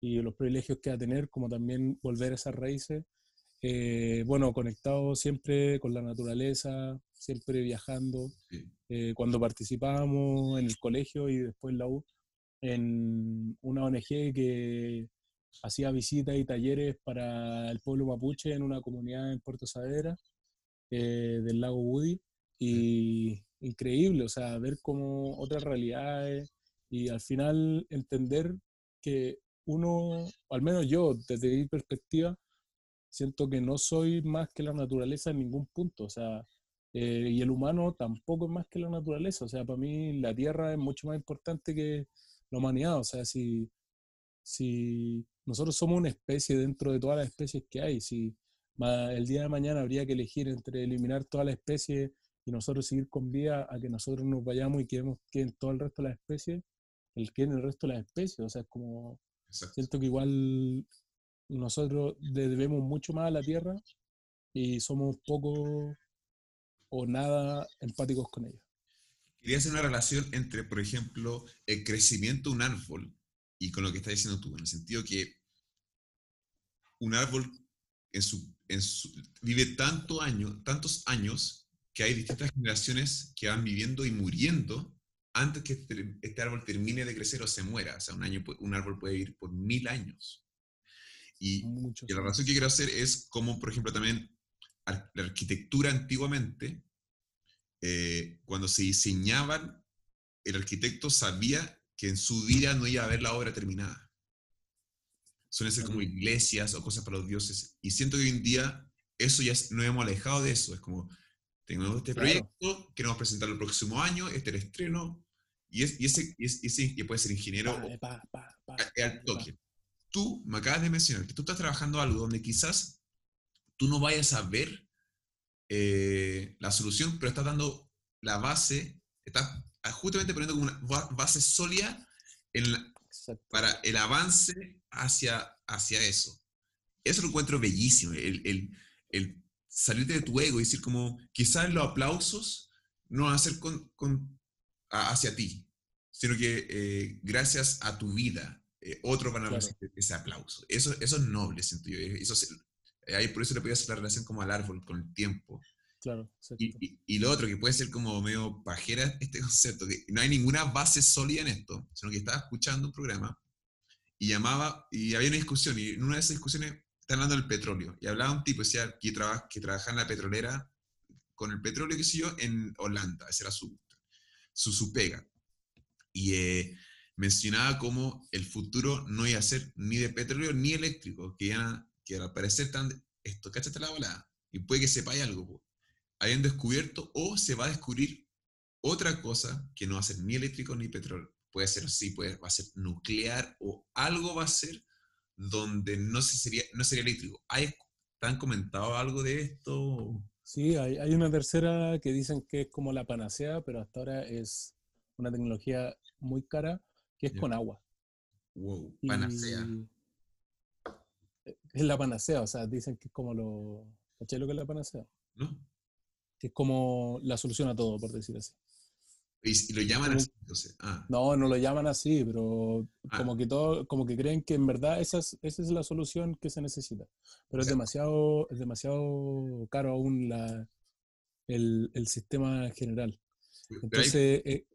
y los privilegios que va a tener, como también volver a esas raíces. Eh, bueno, conectado siempre con la naturaleza, siempre viajando. Sí. Eh, cuando participábamos en el colegio y después en la U, en una ONG que hacía visitas y talleres para el pueblo mapuche en una comunidad en Puerto Saavedra, eh, del lago Woody. Y increíble, o sea, ver como otras realidades y al final entender que uno, al menos yo, desde mi perspectiva, siento que no soy más que la naturaleza en ningún punto. O sea, eh, y el humano tampoco es más que la naturaleza. O sea, para mí la Tierra es mucho más importante que la humanidad. O sea, si, si nosotros somos una especie dentro de todas las especies que hay, si el día de mañana habría que elegir entre eliminar toda la especie y nosotros seguir con vida a que nosotros nos vayamos y quedemos queden todo el resto de las especies, el que en el resto de las especies. O sea, es como, Exacto. siento que igual nosotros le debemos mucho más a la Tierra y somos poco o nada empáticos con ella. Quería hacer una relación entre, por ejemplo, el crecimiento de un árbol y con lo que estás diciendo tú, en el sentido que un árbol en su, en su- vive tanto año, tantos años que hay distintas generaciones que van viviendo y muriendo antes que este, este árbol termine de crecer o se muera. O sea, un, año, un árbol puede vivir por mil años. Y, y la razón que quiero hacer es como, por ejemplo, también ar- la arquitectura antiguamente, eh, cuando se diseñaban, el arquitecto sabía que en su vida no iba a ver la obra terminada. Suelen ser como iglesias o cosas para los dioses. Y siento que hoy en día eso ya nos hemos alejado de eso. Es como, tenemos este Claro. proyecto, queremos presentarlo el próximo año, este es el estreno. Y, es, y ese, y ese- y ese que puede ser ingeniero Pa, o eh, pa, pa, pa, a- al toque. Tú me acabas de mencionar que tú estás trabajando algo donde quizás tú no vayas a ver eh, la solución, pero estás dando la base, estás justamente poniendo como una ba- base sólida en la- para el avance hacia, hacia eso. Eso lo encuentro bellísimo, el, el, el salirte de tu ego y decir como, quizás los aplausos no van a ser con, con- a- hacia ti, sino que eh, gracias a tu vida, eh, otros van a Claro. recibir ese aplauso. Eso, eso es noble, siento yo. Eso se- eh, ahí por eso le podía hacer la relación como al árbol, con el tiempo. Claro. Y, y- y lo otro, que puede ser como medio pajera este concepto, que no hay ninguna base sólida en esto, sino que estaba escuchando un programa y llamaba, y había una discusión, y en una de esas discusiones están hablando del petróleo, y hablaba un tipo, decía, que, traba- que trabajaba en la petrolera con el petróleo, qué sé yo, en Holanda, esa era su, su, su pega. Y eh, mencionaba cómo el futuro no iba a ser ni de petróleo ni eléctrico, que, iban, que al parecer tan, esto, cáchate la volada, y puede que sepáis algo, po hayan descubierto o se va a descubrir otra cosa que no va a ser ni eléctrico ni petróleo. Puede ser sí, puede, va a ser nuclear o algo va a ser donde no, se sería, no sería eléctrico. ¿Hay, ¿Te han comentado algo de esto? Sí, hay, hay una tercera que dicen que es como la panacea, pero hasta ahora es una tecnología muy cara, que es con agua. Wow, Y panacea. Es la panacea, o sea, dicen que es como lo... ¿Cachai lo que es la panacea? ¿No? Que es como la solución a todo, por decir así. Y, lo llaman así, entonces. Ah, No, no lo llaman así, pero Ah. como que todo, como que creen que en verdad esa es, esa es la solución que se necesita. Pero es demasiado, es demasiado caro aún la, el, el sistema general. hay- Entonces, eh,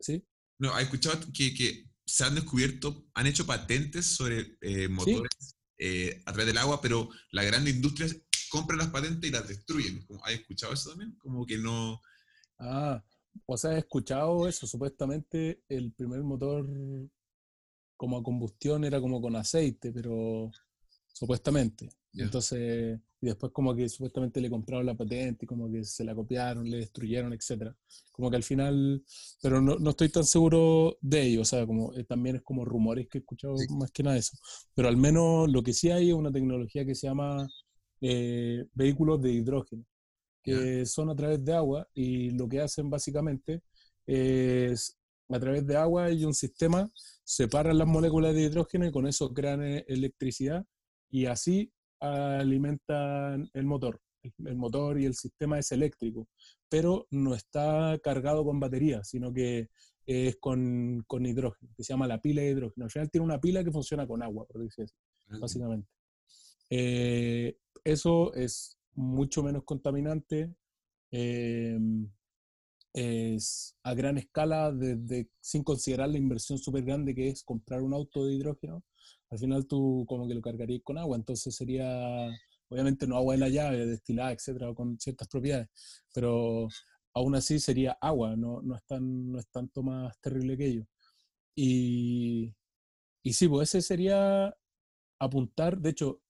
¿sí? no, he escuchado que, que se han descubierto, han hecho patentes sobre eh, motores eh, a través del agua, pero la gran industria compra las patentes y las destruyen. ¿Has escuchado eso también? Como que no... Ah, o sea, he escuchado eso. Supuestamente el primer motor como a combustión era como con aceite, pero supuestamente. Ya. Entonces, y después como que supuestamente le compraron la patente como que se la copiaron, le destruyeron, etcétera. Como que al final, pero no, no estoy tan seguro de ello, o sea, como eh, también es como rumores que he escuchado Sí. más que nada eso. Pero al menos lo que sí hay es una tecnología que se llama eh, vehículos de hidrógeno, que son a través de agua y lo que hacen básicamente es a través de agua y un sistema separan las moléculas de hidrógeno y con eso crean eh, electricidad y así alimentan el motor. El, motor y el sistema es eléctrico, pero no está cargado con batería, sino que es con, con hidrógeno, que se llama la pila de hidrógeno. Al final tiene una pila que funciona con agua, por decir así básicamente. Eh, eso es mucho menos contaminante, eh, es a gran escala, desde, sin considerar la inversión súper grande que es comprar un auto de hidrógeno, al final tú como que lo cargarías con agua, entonces sería, obviamente no agua de la llave, destilada, etcétera, con ciertas propiedades, pero aún así sería agua, no, no, es, tan, no es tanto más terrible que ello. Y, y sí, pues ese sería apuntar, de hecho,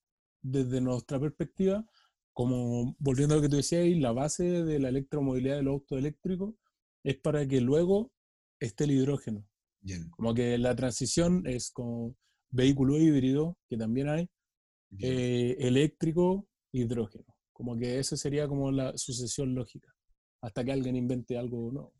desde nuestra perspectiva, como volviendo a lo que tú decías, la base de la electromovilidad del auto eléctrico es para que luego esté el hidrógeno. Bien. Como que la transición es como vehículo híbrido, que también hay, eh, eléctrico, hidrógeno. Como que esa sería como la sucesión lógica, hasta que alguien invente algo nuevo.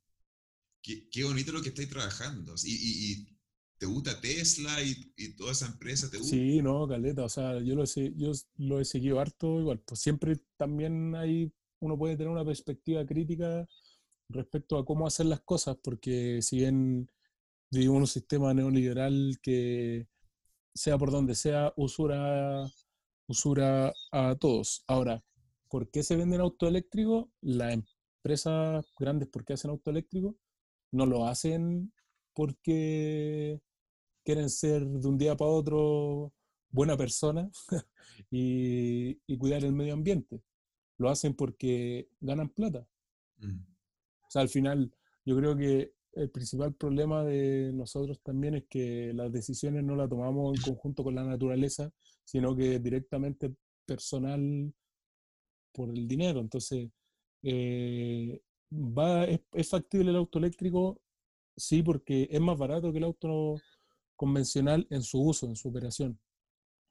Qué, qué bonito lo que estáis trabajando. Y, y- y te gusta Tesla y, y toda esa empresa, ¿te gusta? Sí, no, caleta, o sea, yo lo, he seguido harto igual, pues siempre también hay, uno puede tener una perspectiva crítica respecto a cómo hacer las cosas, porque si bien vivimos un sistema neoliberal que sea por donde sea, usura, usura a todos. Ahora, ¿por qué se venden autos eléctricos? Las empresas grandes, ¿por qué hacen autos eléctricos? No lo hacen porque quieren ser de un día para otro buena persona y, y cuidar el medio ambiente. Lo hacen porque ganan plata. Mm, O sea, al final, yo creo que el principal problema de nosotros también es que las decisiones no las tomamos en conjunto con la naturaleza, sino que directamente personal por el dinero. Entonces, eh, va, es, es factible el auto eléctrico, sí, porque es más barato que el auto convencional en su uso, en su operación,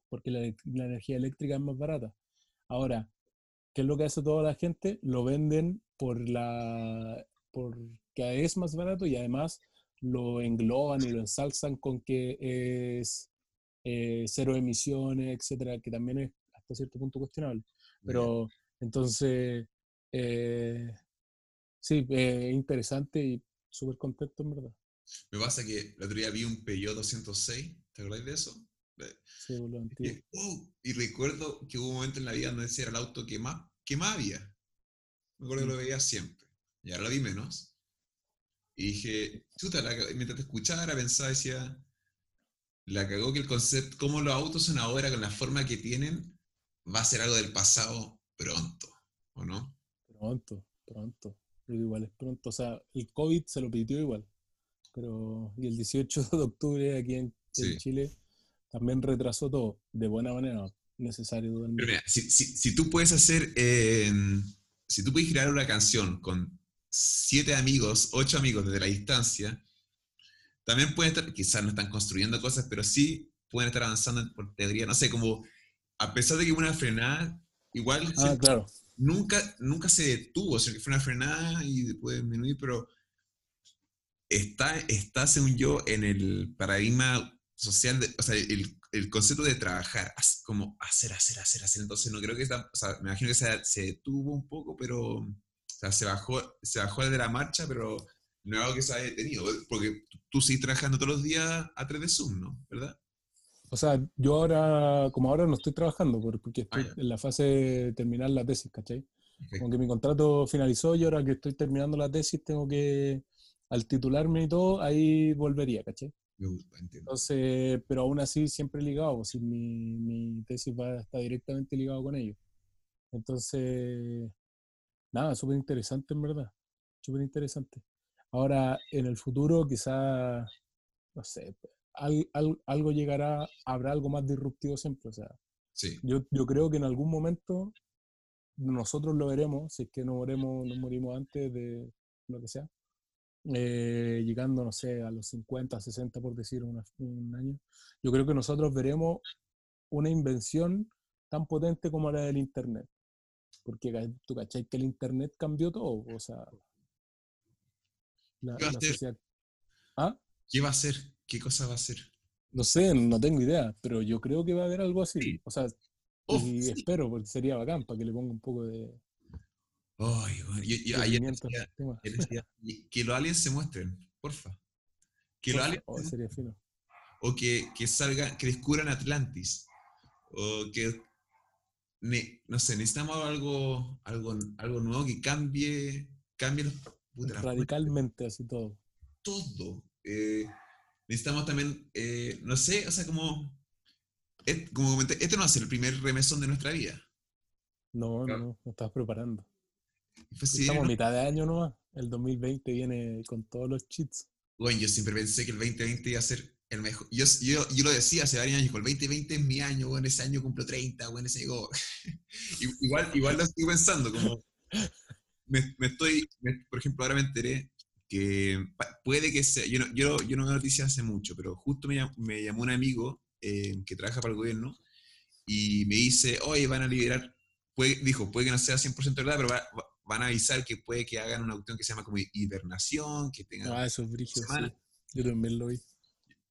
porque la, la energía eléctrica es más barata. Ahora, ¿qué es lo que hace toda la gente? Lo venden por la porque es más barato y además lo engloban y lo ensalzan con que es eh, cero emisiones, etcétera, que también es hasta cierto punto cuestionable. Pero entonces, eh, sí, eh, interesante y súper contento en verdad. Me pasa que el otro día vi un Peugeot 206, ¿te acordáis de eso? Sí, boludo. Y, wow, y recuerdo que hubo un momento en la vida donde ese era el auto que más, que más había. Me acuerdo que lo veía siempre. Y ahora lo vi menos. Y dije, chuta, la mientras te escuchaba, pensaba, decía, la cagó que el concepto, cómo los autos son ahora con la forma que tienen, va a ser algo del pasado pronto, ¿o no? Pronto, pronto. Pero igual es pronto. O sea, el COVID se lo pidió igual. Pero, y el 18 de octubre aquí en. Chile también retrasó todo. De buena manera, necesario Pero totalmente. mira, si, si, si tú puedes hacer, eh, si tú puedes crear una canción con siete amigos, ocho amigos desde la distancia, también pueden estar, quizás no están construyendo cosas, pero sí pueden estar avanzando por teoría, no sé, como a pesar de que hubo una frenada, igual Ah, claro. nunca, nunca se detuvo, sino que fue una frenada y después disminuir, pero está, está, según yo, en el paradigma social, de- o sea, el, el concepto de trabajar, como hacer, hacer, hacer, hacer. Entonces, no creo que está, o sea, me imagino que se, se detuvo un poco, pero, o sea, se bajó, se bajó de la marcha, pero no es algo que se haya detenido, porque tú, sigues trabajando todos los días a través de Zoom, ¿no? ¿Verdad? O sea, yo ahora, como ahora no estoy trabajando por- porque estoy Ah, en la fase de terminar la tesis, ¿cachai? Ok. Como que mi contrato finalizó y ahora que estoy terminando la tesis tengo que, al titularme y todo, ahí volvería, ¿cachai? Me gusta, entiendo. Entonces, pero aún así siempre ligado, pues, si mi, mi tesis va, está directamente ligado con ello. Entonces, nada, súper interesante en verdad, súper interesante. Ahora, en el futuro quizá, no sé, al- al- algo llegará, habrá algo más disruptivo siempre. O sea, Sí, yo, yo creo que en algún momento nosotros lo veremos, si es que no morimos, no morimos antes de lo que sea, eh, llegando, no sé, a los 50, 60, por decir una- un año. Yo creo que nosotros veremos una invención tan potente como la del Internet. Porque tú cachai que el Internet cambió todo. O sea, la, ¿Qué va a la hacer? sociedad. Ah, ¿qué va a hacer? ¿Qué cosa va a hacer? no sé, no tengo idea, pero yo creo que va a haber algo así. Sí. O sea, Oh, y sí. espero, porque sería bacán para que le ponga un poco de, Ay, bueno, yo, yo de ayer pimienta al decía- tema. Él decía, "Y- que los aliens se muestren, porfa. Que los aliens oh, se sería fino. o que, que salgan, que descubran Atlantis, o que, ne- no sé, necesitamos algo, algo, algo nuevo que cambie, cambie los, puta, Radicalmente así todo. todo. Eh, necesitamos también, eh, no sé, o sea, como, et- como comenté, este no va a ser el primer remesón de nuestra vida. No, Claro. no, no, no estás preparando. Fue así, Estamos a ¿no? mitad de año nomás. El 2020 viene con todos los cheats. Bueno, yo siempre pensé que el 2020 iba a ser el mejor. Yo, yo, yo lo decía hace varios años, el 2020 es mi año, bueno, ese año cumplo 30, bueno, ese digo, igual, igual lo estoy pensando, como me, me estoy, me- por ejemplo, ahora me enteré que puede que sea, yo no, yo, yo no veo noticias hace mucho, pero justo me, llam- me llamó un amigo eh, que trabaja para el gobierno y me dice, oye, van a liberar, puede, dijo, puede que no sea 100% verdad, pero va- va- van a avisar que puede que hagan una cuestión que se llama como hibernación, que tengan... Ah, eso es brígido, sí. semana. Yo también lo vi.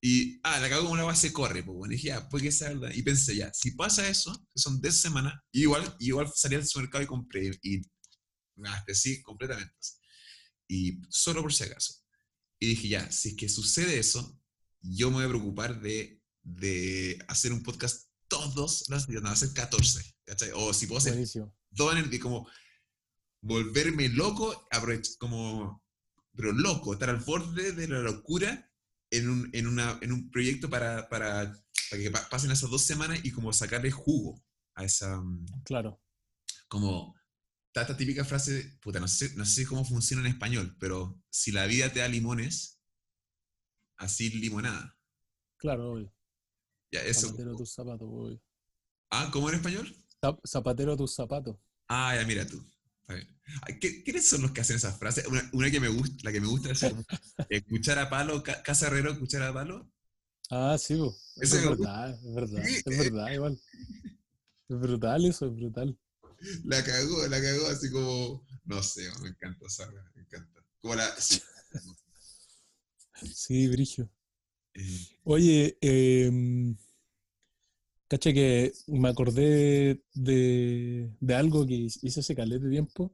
Y, ah, la cago como la base corre, pues bueno, y dije, ya, puede que sea verdad. Y pensé, ya, si pasa eso, que son 10 semanas, igual, igual salí al supermercado y compré, y me abastecí completamente. Y solo por si acaso. Y dije, ya, si es que sucede eso, yo me voy a preocupar de, de hacer un podcast todos los días, no, hacer 14, ¿cachai? O si puedo hacer Buenísimo. dos en el día, como volverme loco, como, pero loco, estar al borde de la locura en un, en una, en un proyecto para, para, para que pa- pasen esas dos semanas y como sacarle jugo a esa, mm, Claro. como, esta típica frase, puta, no sé, no sé cómo funciona en español, pero si la vida te da limones, así limonada. Claro, obvio. Ya, eso. Zapatero a tus zapatos, obvio. Ah, ¿cómo en español? Zap- Zapatero a tus zapatos. Ah, ya, mira tú. Está bien. Ay, ¿qué- ¿Quiénes son los que hacen esas frases? Una, una que me gusta, la que me gusta es como, eh, a palo, ca- casa herrero, cuchara a palo. Ah, sí, es me verdad, es verdad. Sí, Es verdad, igual. Es brutal eso, es brutal. La cagó, la cagó así como, no sé, me encanta esa, wea, me encanta. Como la, sí. Sí, Brigio. Eh, Oye, eh, caché que me acordé de, de algo que hice hace caleta de tiempo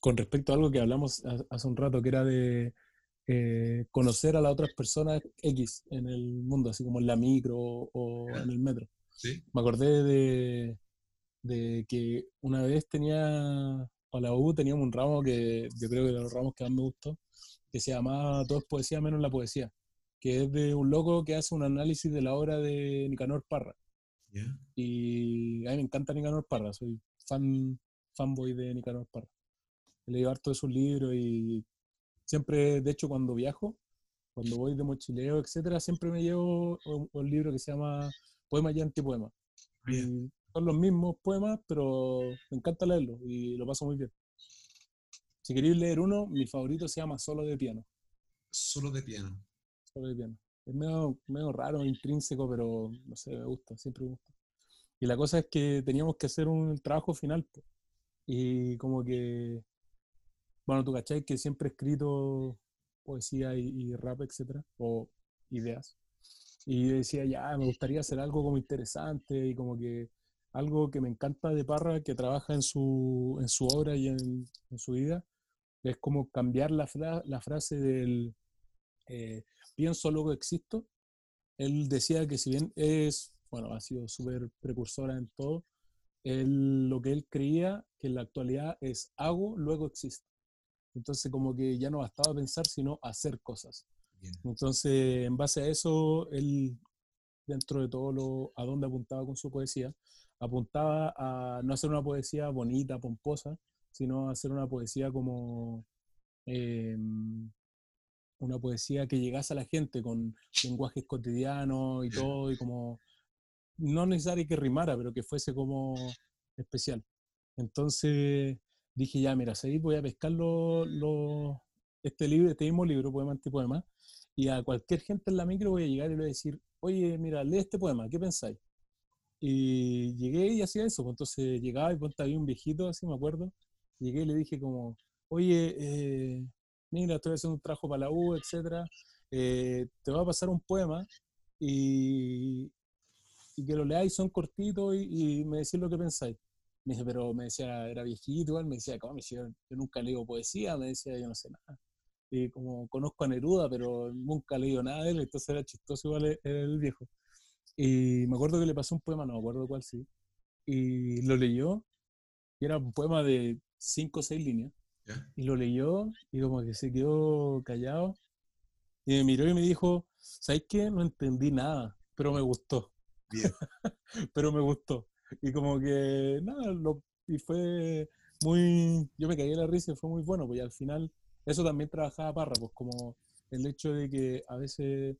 con respecto a algo que hablamos ha- hace un rato, que era de eh, conocer a las otras personas X en el mundo, así como en la micro o en el metro. ¿Sí? Me acordé de, de que una vez tenía, a la U teníamos un ramo que yo creo que de los ramos que más me gustó, que se llamaba Todo es poesía menos la poesía, que es de un loco que hace un análisis de la obra de Nicanor Parra. ¿Ya? Y a mí me encanta Nicanor Parra, soy fan, fanboy de Nicanor Parra. He leído harto de sus libros y siempre, de hecho, cuando viajo, cuando voy de mochileo, etcétera, siempre me llevo un, un libro que se llama Poemas y Antipoemas. Ah. Y son los mismos poemas, pero me encanta leerlos y lo paso muy bien. Si queréis leer uno, mi favorito se llama Solo de piano. Solo de piano. Solo de piano. Es medio, medio raro, intrínseco, pero no sé, me gusta, siempre me gusta. Y la cosa es que teníamos que hacer un trabajo final. po. Y como que, bueno, tú cachai que siempre he escrito poesía y, y rap, etcétera, o ideas. Y decía, ya, me gustaría hacer algo como interesante y como que algo que me encanta de Parra, que trabaja en su, en su obra y en, en su vida, es como cambiar la, fra- la frase del eh, pienso, luego existo. Él decía que si bien es, bueno, ha sido súper precursora en todo, él, lo que él creía que en la actualidad es hago, luego existo. Entonces como que ya no bastaba pensar, sino hacer cosas. Bien. Entonces, en base a eso, él, dentro de todo lo a dónde apuntaba con su poesía, apuntaba a no hacer una poesía bonita, pomposa, sino a hacer una poesía como eh, una poesía que llegase a la gente con lenguajes cotidianos y todo, y como no necesario que rimara, pero que fuese como especial. Entonces dije, ya, mira, seguí, voy a pescar lo- lo- este libro, este mismo libro, Poema Antipoema, y a cualquier gente en la micro voy a llegar y le voy a decir, oye, mira, lee este poema, ¿qué pensáis? Y llegué y hacía eso, pues, entonces llegaba y ponte había un viejito, así me acuerdo, llegué y le dije como, oye, eh, mira, estoy haciendo un trabajo para la U, etcétera, eh, te va a pasar un poema y, y que lo leáis, son cortitos y, y me decís lo que pensáis. Me dice, pero me decía, era viejito igual, me decía, ¿cómo? Me decía, yo nunca leo poesía, me decía, yo no sé nada. Y como conozco a Neruda, pero nunca he leído nada de él, entonces era chistoso igual el, el viejo. Y me acuerdo que le pasó un poema, no me acuerdo cuál sí, y lo leyó, y era un poema de cinco o seis líneas, ¿Ya? y lo leyó, y como que se quedó callado, y me miró y me dijo, ¿sabes qué? No entendí nada, pero me gustó Bien. pero me gustó. Y como que, nada, lo, y fue muy, yo me caí de la risa y fue muy bueno, pues y al final eso también trabajaba Parra, pues como el hecho de que a veces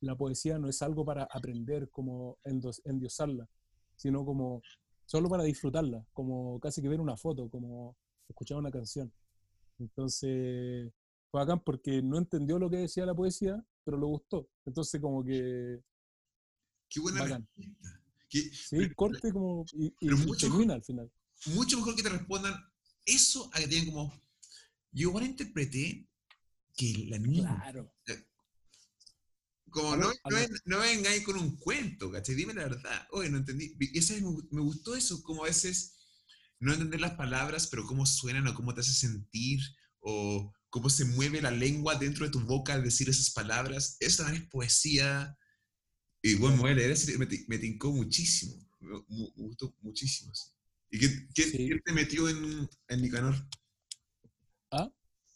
la poesía no es algo para aprender, como endos- endiosarla, sino como solo para disfrutarla, como casi que ver una foto, como escuchar una canción. Entonces, fue bacán porque no entendió lo que decía la poesía, pero le gustó. Entonces, como que, Qué buena Bacán. respuesta. Que- sí, Pero- corte como, y, mucho- genuina al final. mucho mejor que te respondan eso a que te digan como. Yo igual interpreté que la niña. Claro. Como A no, no, ven- no vengáis con un cuento, ¿cachai? Dime la verdad. Oye, no entendí. Y me gustó eso, como a veces no entender las palabras, pero cómo suenan o cómo te hace sentir o cómo se mueve la lengua dentro de tu boca al decir esas palabras. Eso también es poesía. Y bueno, me voy a leer me, me tincó muchísimo. Me, gustó muchísimo. sí. ¿Y quién, quién- Sí. quién te metió en, en Nicanor? ¿Ah?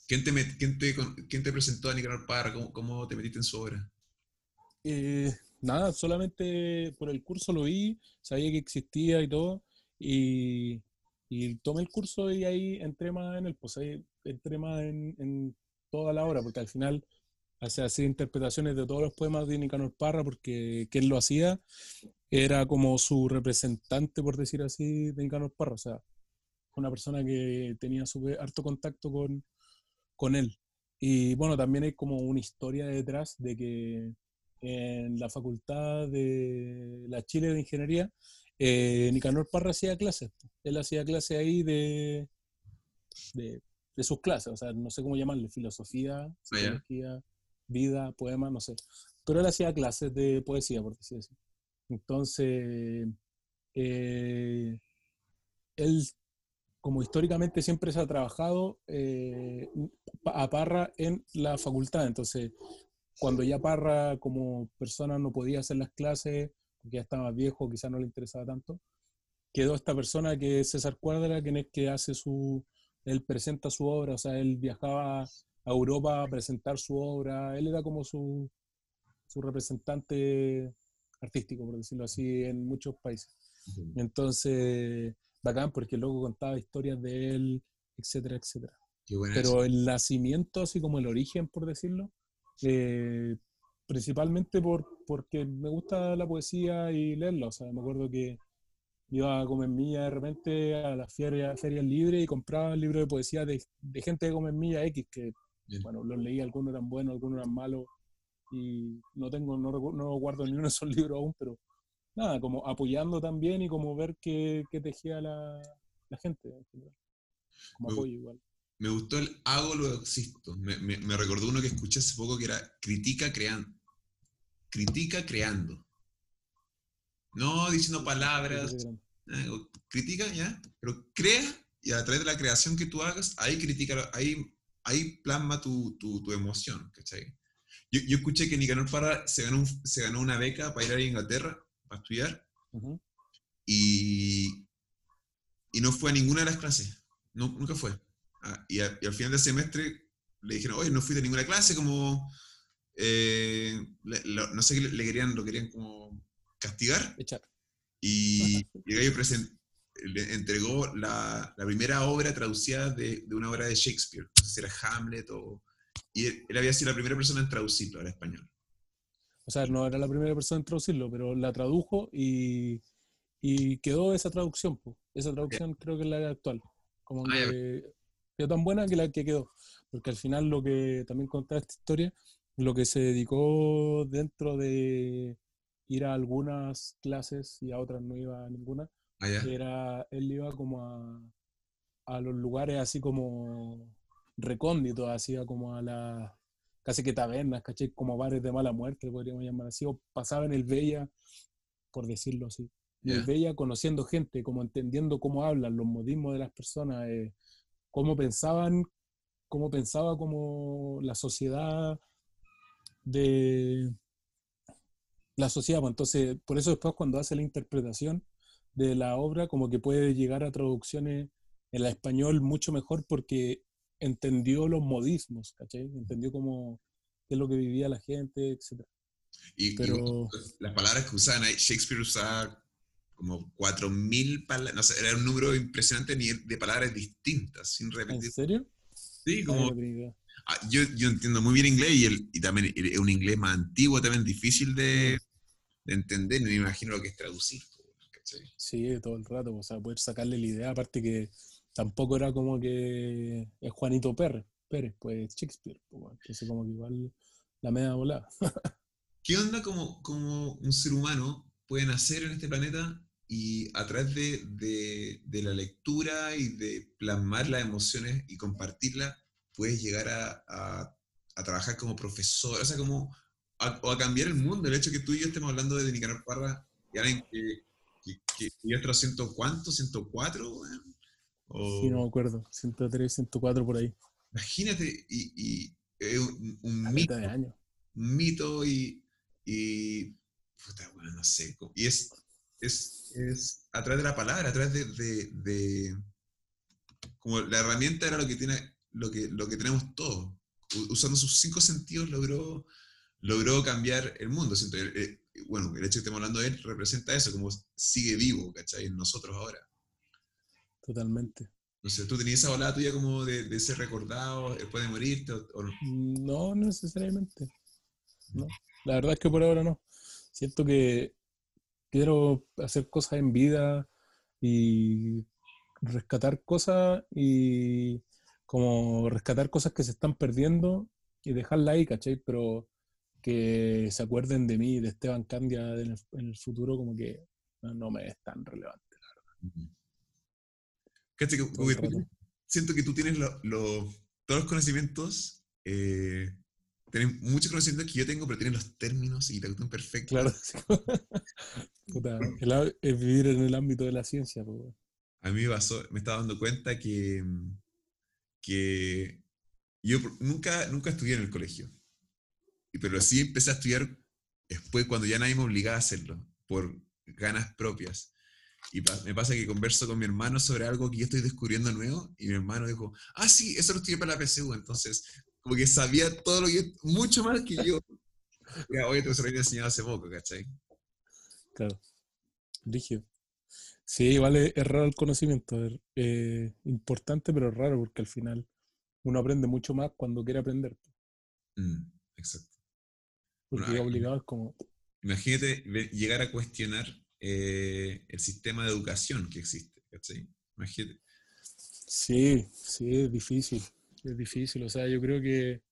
¿Quién te, met- quién, te, quién te presentó a Nicanor Parra? ¿Cómo, ¿Cómo te metiste en su obra? Eh, nada, solamente por el curso lo vi, sabía que existía y todo, y, y tomé el curso y ahí entré más en el, pues ahí entré más en, toda la obra, porque al final hace así interpretaciones de todos los poemas de Nicanor Parra, porque quien lo hacía era como su representante, por decir así, de Nicanor Parra, o sea, una persona que tenía súper harto contacto con, con él. Y bueno, también hay como una historia detrás de que en la facultad de la Chile de Ingeniería, eh, Nicanor Parra hacía clases. Él hacía clases ahí de, de, de sus clases, o sea, no sé cómo llamarle, filosofía, psicología, vida, poema, no sé. Pero él hacía clases de poesía, por decir así. Entonces, eh, él, como históricamente siempre se ha trabajado eh, a Parra en la facultad, entonces cuando ya Parra como persona no podía hacer las clases, porque ya estaba más viejo, quizás no le interesaba tanto, quedó esta persona que es César Cuadra, quien es que hace su, él presenta su obra, o sea, él viajaba a Europa a presentar su obra, él era como su, su representante artístico, por decirlo así, en muchos países. Entonces, bacán, porque luego contaba historias de él, etcétera, etcétera. Pero el nacimiento, así como el origen, por decirlo, eh, principalmente por, porque me gusta la poesía y leerla. O sea, me acuerdo que iba a comer milla de repente a las ferias, ferias libres y compraba libros de poesía de, de gente de comer milla X, que, Bien. bueno, los leí, algunos eran buenos, algunos eran malos, y no tengo, no, no guardo ni uno de esos libros aún, pero nada, como apoyando también y como ver qué, qué tejía la, la gente. Como Me- apoyo igual. Me gustó el hago lo existo. Me, me- me recordó uno que escuché hace poco que era critica creando. Critica creando. No diciendo palabras. eh, o critica, ya. Pero crea y a través de la creación que tú hagas, ahí critica, ahí, ahí plasma tu, tu, tu emoción, ¿cachai? Yo, yo escuché que Nicanor Parra se ganó, un- se ganó una beca para ir a Inglaterra para estudiar Ujú. y, y no fue a ninguna de las clases. No, nunca fue. Ah, y, a- y al final del semestre le dijeron, oye, no fuiste a ninguna clase, como, eh, le- lo- no sé qué le, le querían, lo querían como castigar. Echar. Y, y el gallo presen- le entregó la, la primera obra traducida de, de una obra de Shakespeare. No sé si era Hamlet o... Y él, él había sido la primera persona en traducirlo al español. O sea, no era la primera persona en traducirlo, pero la tradujo y, y quedó esa traducción. po. Esa traducción creo que es la actual. Como Ah, que quedó tan buena que la que quedó. Porque al final lo que también contaba esta historia, lo que se dedicó dentro de ir a algunas clases y a otras no iba a ninguna, Ah, era, él iba como a, a los lugares así como recónditos, así como a las casi que tabernas, ¿cachai? Como bares de mala muerte, podríamos llamar así, o pasaba en el Bella, por decirlo así. En el. Bella conociendo gente, como entendiendo cómo hablan, los modismos de las personas, eh, cómo pensaban, cómo pensaba como la sociedad de la sociedad. pues, Entonces, por eso después cuando hace la interpretación de la obra, como que puede llegar a traducciones en la español mucho mejor porque entendió los modismos, ¿cachai? Entendió cómo qué es lo que vivía la gente, etc. Y, y Pero- las palabras que usaban ahí, Shakespeare usaba como 4.000 palabras, no sé, era un número impresionante ni- de palabras distintas, sin ¿En repetir. serio? Sí, como yo, yo entiendo muy bien inglés y, el, y también es un inglés más antiguo, también difícil de, de entender, no me imagino lo que es traducir. Sí, todo el rato, o sea, poder sacarle la idea, aparte que tampoco era como que es Juanito Pérez, Pérez pues Shakespeare, pues, entonces como que igual la media volada. ¿Qué onda como, como un ser humano puede nacer en este planeta y a través de, de- de la lectura y de plasmar las emociones y compartirlas, puedes llegar a, a- a trabajar como profesor, o sea, como a, o a cambiar el mundo? El hecho que tú y yo estemos hablando de Nicanor Parra y alguien que, que, que otro ciento cuánto, 104, weón? O- Sí, no me acuerdo, 103, 104 por ahí, Imagínate, y, y es un, mito de año. un mito y, y puta, bueno, no sé, y es, es, es a través de la palabra, a través de, de- de- como la herramienta era lo que tiene, lo que, lo que tenemos todos, usando sus cinco sentidos logró, logró cambiar el mundo, siento, eh, eh, bueno, el hecho de que estemos hablando de él representa eso, como sigue vivo, ¿cachai? En nosotros ahora. Totalmente. No sé, ¿tú tenías esa volada tuya como de, de ser recordado después de morirte o, o no? No necesariamente. No. La verdad es que por ahora no. Siento que quiero hacer cosas en vida y rescatar cosas y como rescatar cosas que se están perdiendo y dejarla ahí, ¿cachai? Pero que se acuerden de mí, de Esteban Candia en el, en el futuro, como que no, no me es tan relevante. ¿Cachai? Todo como el que siento que tú tienes lo- lo- todos los conocimientos, eh, tienes muchos conocimientos que yo tengo, pero tienes los términos y la cuestión perfecta. Claro. Puta, el es vivir en el ámbito de la ciencia, pues. A mí me pasó, me estaba dando cuenta que, que yo nunca, nunca estudié en el colegio, pero sí empecé a estudiar después cuando ya nadie me obligaba a hacerlo, por ganas propias. Y pa- me pasa que converso con mi hermano sobre algo que yo estoy descubriendo nuevo y mi hermano dijo, ah, sí, eso lo estudié para la PSU, entonces como que sabía todo lo que, mucho más que yo. Oye, te lo había enseñado hace poco, ¿cachai? Claro. Rígido. Sí, igual es, es raro el conocimiento. Es eh, importante, pero raro porque al final uno aprende mucho más cuando quiere aprender. Mm, exacto. Porque Bueno, obligado es como, Imagínate llegar a cuestionar eh, el sistema de educación que existe, ¿cachai? Imagínate. sí, sí, es difícil. Es difícil. O sea, yo creo que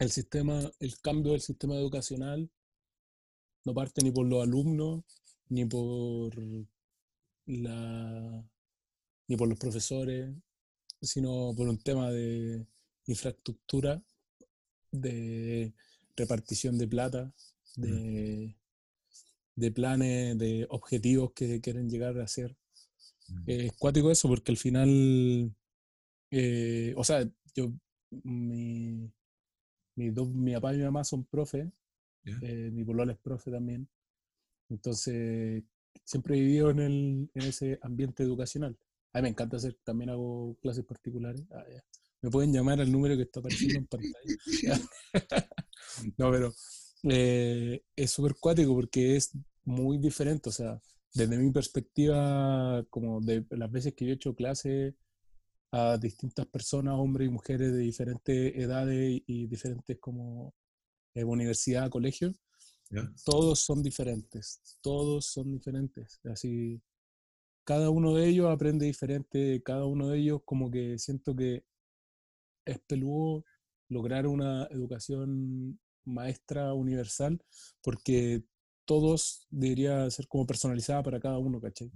el sistema, el cambio del sistema educacional no parte ni por los alumnos, ni por la ni por los profesores, sino por un tema de infraestructura, de repartición de plata, de, de planes, de objetivos que quieren llegar a hacer. Mm, Es cuático eso porque al final, eh, o sea, yo, mi, mi, dos, mi papá y mi mamá son profes, eh, mi polola es profe también, entonces siempre he vivido en, el, en ese ambiente educacional. A mí me encanta hacer, también hago clases particulares. Ah, ya. Me pueden llamar al número que está apareciendo en pantalla. no, pero eh, es súper cuático porque es muy diferente. O sea, desde mi perspectiva, como de las veces que yo he hecho clases a distintas personas, hombres y mujeres de diferentes edades y diferentes como eh, universidad, colegio, Todos son diferentes, todos son diferentes. Así, cada uno de ellos aprende diferente, cada uno de ellos como que siento que es peludo lograr una educación maestra universal, porque todos debería ser como personalizada para cada uno, ¿cachai?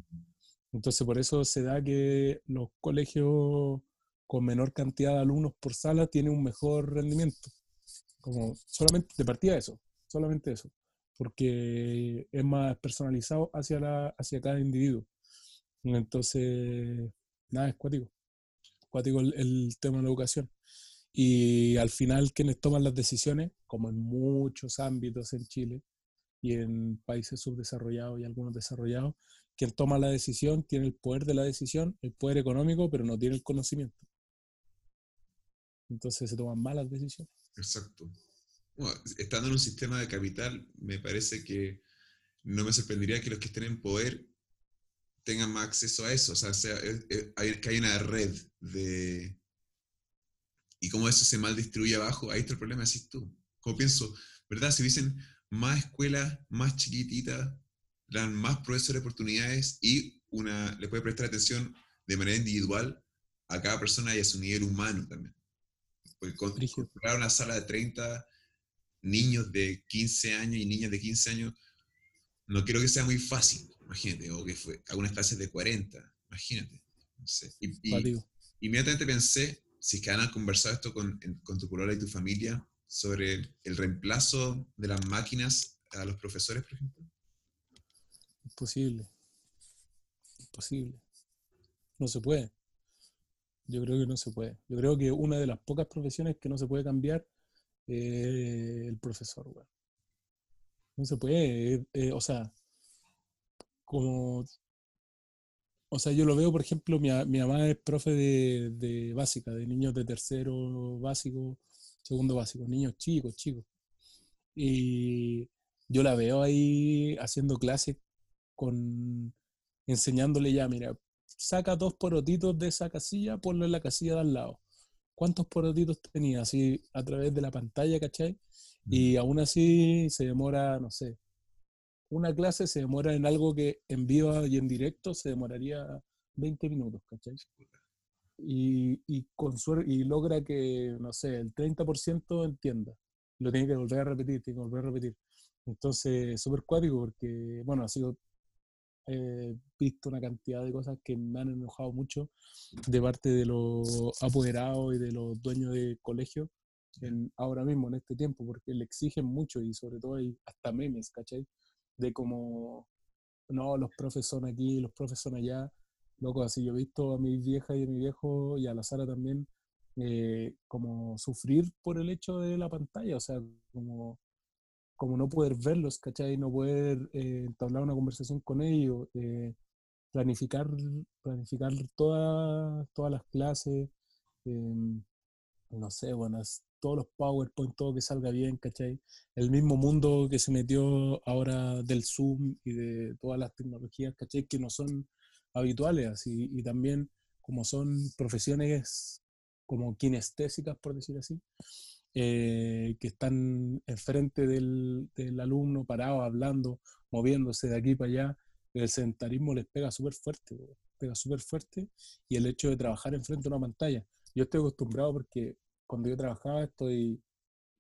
Entonces por eso se da que los colegios con menor cantidad de alumnos por sala tienen un mejor rendimiento. Como solamente de partida eso, solamente eso, porque es más personalizado hacia, la, hacia cada individuo. Entonces, nada, es cuático. Cuático el, el tema de la educación. Y al final quienes toman las decisiones, como en muchos ámbitos en Chile y en países subdesarrollados y algunos desarrollados, quien toma la decisión tiene el poder de la decisión, el poder económico, pero no tiene el conocimiento. Entonces se toman malas decisiones. Exacto. Bueno, estando en un sistema de capital, me parece que no me sorprendería que los que estén en poder tengan más acceso a eso. O sea, sea- es- es- hay- que hay una red de, y cómo eso se mal distribuye abajo, ahí está el problema, decís tú. Como pienso, ¿verdad? Si hubiesen más escuelas, más chiquititas, dan más profesores oportunidades y una le puede prestar atención de manera individual a cada persona y a su nivel humano también. Porque con- una sala de 30 niños de 15 años y niñas de 15 años, no creo que sea muy fácil, imagínate, o que fue algunas clases de 40, imagínate. No sé. Y, inmediatamente pensé, si es que han conversado esto con, con tu polola y tu familia, sobre el, el reemplazo de las máquinas a los profesores, por ejemplo. Imposible. Imposible. No se puede. Yo creo que no se puede. Yo creo que una de las pocas profesiones que no se puede cambiar es el profesor. No se puede. eh, eh, o sea, como. O sea, yo lo veo, por ejemplo, mi, mi mamá es profe de, de básica, de niños de tercero básico, segundo básico, niños chicos, chicos. Y yo la veo ahí haciendo clases con enseñándole ya, mira, saca dos porotitos de esa casilla, ponlo en la casilla de al lado. ¿Cuántos porotitos tenía? Así a través de la pantalla, ¿cachai? Y aún así se demora, no sé, una clase se demora en algo que en vivo y en directo se demoraría 20 minutos, ¿cachai? Y, y, con y logra que, no sé, el 30% entienda. Lo tiene que volver a repetir, tiene que volver a repetir. Entonces, súper cuático porque, bueno, ha sido he visto una cantidad de cosas que me han enojado mucho de parte de los apoderados y de los dueños de colegios en, ahora mismo, en este tiempo, porque le exigen mucho y sobre todo hay hasta memes, ¿cachai? De como, no, los profes son aquí, los profes son allá. Loco, así yo he visto a mi vieja y a mi viejo y a la Sara también eh, como sufrir por el hecho de la pantalla, o sea, como como no poder verlos, ¿cachai? No poder eh, entablar una conversación con ellos, eh, planificar, planificar toda- todas las clases, em, no sé, bueno, todos los PowerPoint, todo que salga bien, ¿cachai? El mismo mundo que se metió ahora del Zoom y de todas las tecnologías, ¿cachai? Que no son habituales, así, y también como son profesiones como kinestésicas, por decir así, eh, que están enfrente del, del alumno, parado, hablando, moviéndose de aquí para allá, el sedentarismo les pega súper fuerte, pega súper fuerte, y el hecho de trabajar enfrente de una pantalla. Yo estoy acostumbrado porque cuando yo trabajaba estoy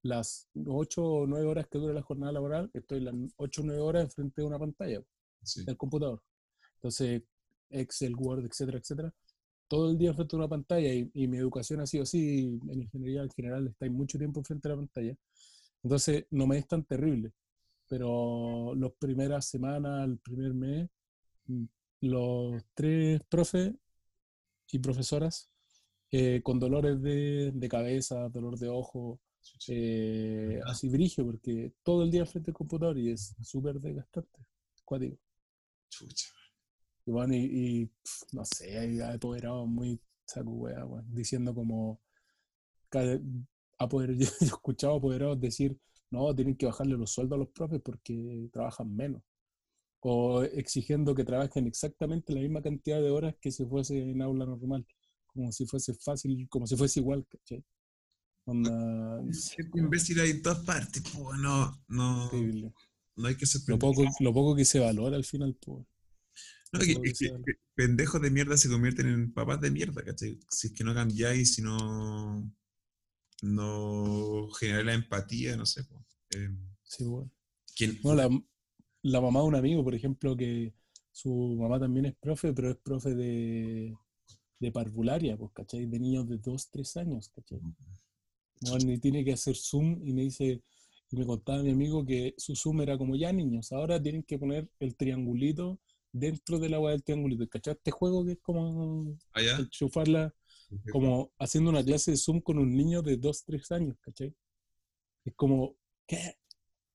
las 8 o 9 horas que dura la jornada laboral, estoy las 8 o 9 horas enfrente de una pantalla Sí. del computador. Entonces, Excel, Word, etcétera, etcétera, todo el día frente a una pantalla y, y mi educación ha sido así, en ingeniería en general estáis mucho tiempo frente a la pantalla. Entonces, no me es tan terrible. Pero las primeras semanas, el primer mes, los tres profes y profesoras eh, con dolores de, de cabeza, dolor de ojo, eh, así brigio, porque todo el día frente al computador y es súper desgastante. Cuático. Chucha. Y bueno, y, y, pf, no sé, hay apoderados muy saco wea, weón, diciendo como cada- apoder- yo, he escuchado apoderados decir, no, tienen que bajarle los sueldos a los profes porque trabajan menos. O exigiendo que trabajen exactamente la misma cantidad de horas que si fuese en aula normal. Como si fuese fácil, como si fuese igual, ¿cachai? Onda, imbécil hay en todas partes, po, no, no, no hay que ser Lo poco, lo poco que se valora al final, pues. No, que- pendejos de mierda se convierten en papás de mierda, ¿cachai? Si es que no cambiáis, si no, no generáis la empatía, no sé. po. Eh, Sí. ¿quién- No, la, la mamá de un amigo, por ejemplo, que su mamá también es profe, pero es profe de, de parvularia, pues, ¿cachai? De niños de 2, 3 años, ¿cachai? Bueno, y tiene que hacer Zoom y me dice, y me contaba mi amigo que su Zoom era como ya niños, ahora tienen que poner el triangulito dentro del agua del triangulito. ¿Cachai? Este juego que es como allá? enchufarla, como haciendo una clase de Zoom con un niño de 2, 3 años, ¿cachai? Es como, ¿qué?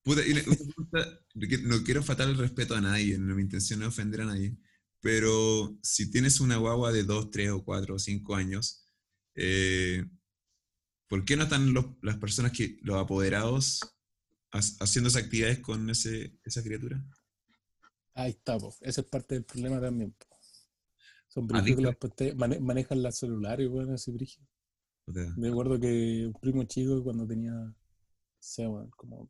Puta, y que no quiero faltar el respeto a nadie, no mi intención es ofender a nadie, pero si tienes una guagua de 2, 3 o 4 o 5 años, eh, ¿por qué no están los- las personas que, los apoderados, ha- haciendo esas actividades con ese, esa criatura? Ahí está, po. Ese es parte del problema también. po. Son Adicto. brígidos que pantallas- mane- manejan las celulares, bueno, así brígido. O sea, Me acuerdo que un primo chico cuando tenía, no sé, weón, como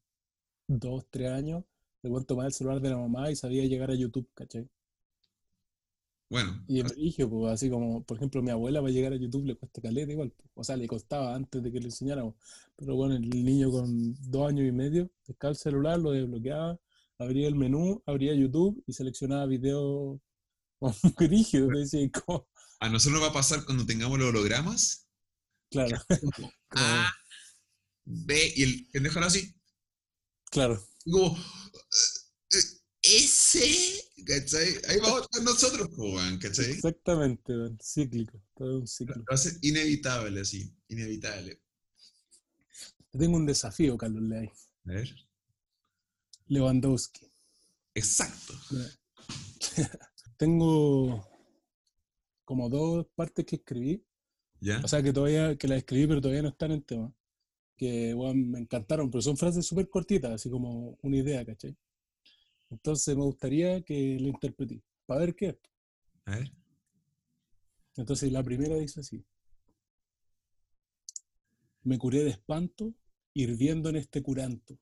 dos, tres años, le weón tomaba el celular de la mamá y sabía llegar a YouTube, ¿cachai? bueno, Y en brígido, pues, así como, por ejemplo, mi abuela va a llegar a YouTube, le cuesta caleta igual, pues. O sea, le costaba antes de que le enseñáramos. Pero bueno, el niño con dos años y medio, pescaba el celular, lo desbloqueaba, abría el menú, abría YouTube y seleccionaba videos muy rígidos. A nosotros nos va a pasar cuando tengamos los hologramas. claro, A, B, y el pendejo así. claro. como, eh, ese, ¿cachai? Ahí vamos a estar nosotros, weón, ¿cachai? Exactamente, weón, cíclico, todo un ciclo. Va a ser inevitable, así, inevitable. Tengo un desafío, Carlos Leay. A ver. Lewandowski. Exacto. Tengo como dos partes que escribí, ¿Ya? o sea que todavía que las escribí pero todavía no están en tema, que me encantaron, pero son frases súper cortitas, así como una idea, ¿cachai? Entonces me gustaría que lo interpretí, para ver qué es. A ver. Entonces la primera dice así. Me curé de espanto hirviendo en este curanto.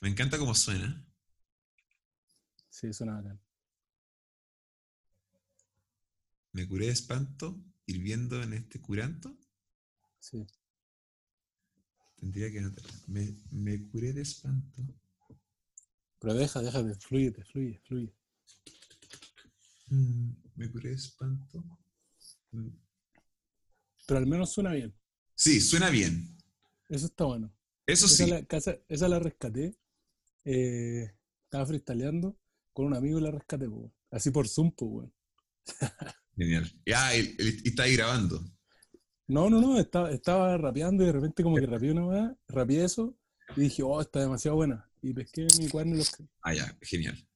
Me encanta cómo suena. Sí, suena bacán. Me curé de espanto hirviendo en este curanto. Sí. Tendría que anotar. Me, me curé de espanto. Pero deja, deja de fluye, fluye, fluye. Mm, Me curé de espanto. Mm. Pero al menos suena bien. Sí, suena bien. Eso está bueno. Eso Esa, sí. la, esa la rescaté. Eh, estaba freestyleando con un amigo y la rescaté, po. Así por Zoom, pues, weón. Genial. Ya, y, y- y está ahí grabando. No, no, no, estaba, estaba rapeando y de repente como que rapeé una weá, rapeé eso y dije, oh, está demasiado buena. Y pesqué mi cuaderno y lo escribí. Ah, ya, genial.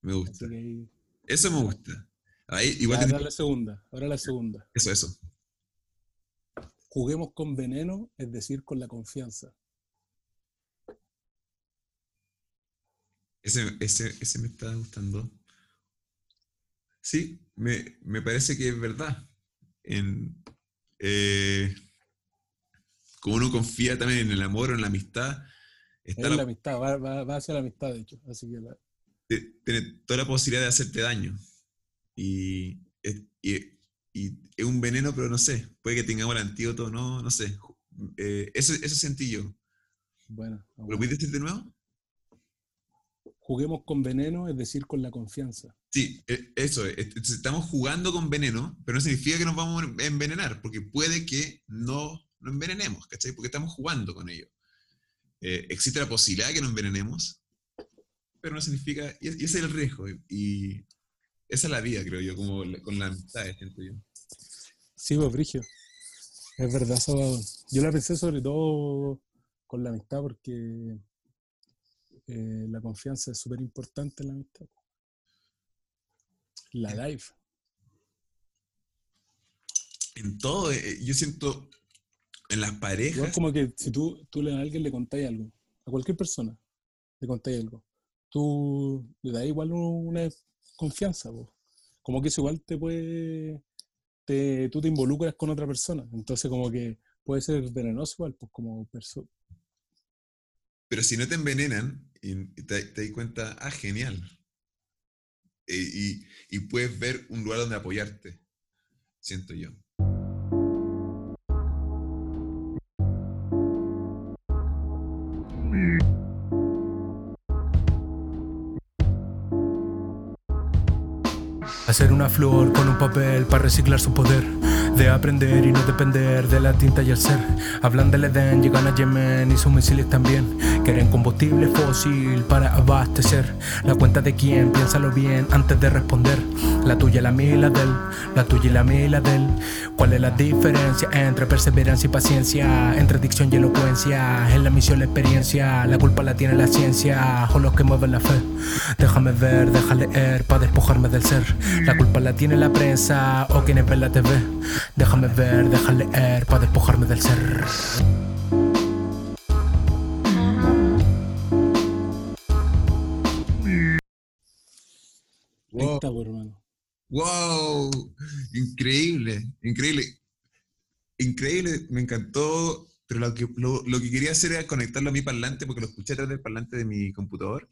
Me gusta. ahí- Eso me gusta. Ahí, igual ahora la segunda, ahora la segunda. Eso, eso. Juguemos con veneno, es decir, con la confianza. Ese, ese, ese me está gustando. Sí, me, me parece que es verdad. En, eh, como uno confía también en el amor o en la amistad, está Es la- amistad, va, va- va hacia la amistad, de hecho. Así que la- tiene toda la posibilidad de hacerte daño. Y, es- y- y es un veneno, pero no sé, puede que tengamos el antídoto, no, no sé. Eh, eso, eso sentí yo. bueno, ¿Lo puedes decir de nuevo? Juguemos con veneno, es decir, con la confianza. Sí, e- eso, es, es- estamos jugando con veneno, pero no significa que nos vamos a envenenar, porque puede que no nos envenenemos, ¿cachai? Porque estamos jugando con ello. Eh, existe la posibilidad de que nos envenenemos, pero no significa, y, es- y ese es el riesgo, y, esa es la vida, creo yo, como con la amistad, siento yo. Sí, pues, Brigio. Es verdad, Salvador. Yo la pensé sobre todo con la amistad porque eh, la confianza es súper importante en la amistad. La life. En todo, eh, yo siento en las Igual parejas, como que si tú, tú le- a alguien le contáis algo, a cualquier persona le contáis algo, tú le das igual un- una confianza, como que eso igual te puede, te, tú te involucras con otra persona, entonces como que puede ser venenoso igual, pues como persona. pero si no te envenenan, y te, te cuenta, ah, genial. Y puedes ver un lugar donde apoyarte, siento yo. Hacer una flor con un papel para reciclar su poder. De aprender y no depender de la tinta y el ser. Hablan del Edén, llegan a Yemen y sus misiles también. Quieren combustible fósil para abastecer. La cuenta de quién, piénsalo bien antes de responder. La tuya, la mía y la del. La tuya y la mía y la del. ¿Cuál es la diferencia entre perseverancia y paciencia? Entre dicción y elocuencia. En la misión, la experiencia. La culpa la tiene la ciencia. O los que mueven la fe. Déjame ver, deja leer para despojarme del ser. La culpa la tiene la prensa o quienes ven la TV. Déjame ver, deja leer para despojarme del ser. Ahí está, hermano. ¡Wow! Increíble, increíble. Increíble, me encantó. Pero lo que, lo, lo que quería hacer era conectarlo a mi parlante, porque lo escuché a través del parlante de mi computador.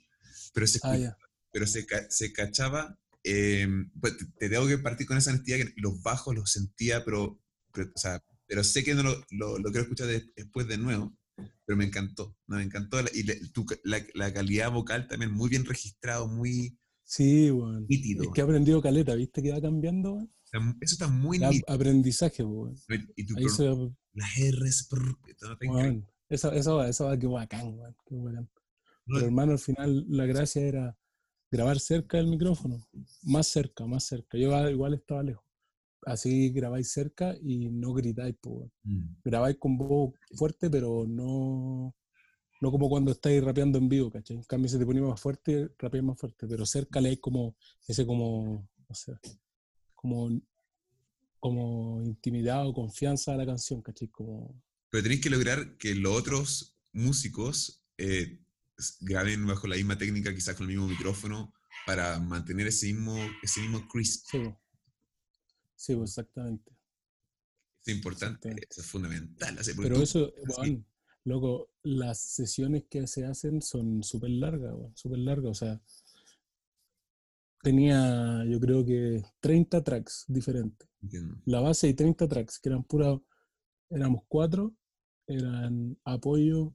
Pero se, Ah, pero se, se cachaba. Eh, pues te, te tengo que partir con esa honestidad que los bajos los sentía, pero, pero, o sea, pero sé que no lo, lo, lo quiero escuchar de- después de nuevo. Pero me encantó, no, me encantó. la- Y le- tu la, la calidad vocal también muy bien registrado, muy Sí, weón. nítido. Es que he aprendido caleta, ¿viste? Que va cambiando. Está- Eso está muy nítido. Aprendizaje, weón. Y tu se. las R's, prr. Weón. Esa, esa va, esa va, qué bacán. Qué bacán. No, Pero hermano, al final la gracia era grabar cerca del micrófono. Más cerca, más cerca. Yo igual estaba lejos. Así grabáis cerca y no gritáis, pues. Mm. grabáis con voz fuerte, pero no, no como cuando estáis rapeando en vivo, ¿cachai? En cambio, si te ponía más fuerte, rapeáis más fuerte, pero cerca le hay como ese como, no sé, como, como intimidad o confianza a la canción, ¿cachai? Como, Pero tenéis que lograr que los otros músicos eh, graben bajo la misma técnica, quizás con el mismo micrófono, para mantener ese mismo, ese mismo crisp. sí, sí, po, exactamente. Es importante, Exactamente. es fundamental. así, Pero tú- eso, weón, loco, las sesiones que se hacen son súper largas, weón, súper largas, o sea, tenía yo creo que 30 tracks diferentes. Entiendo. la base y 30 tracks, que eran pura, éramos cuatro, eran apoyo,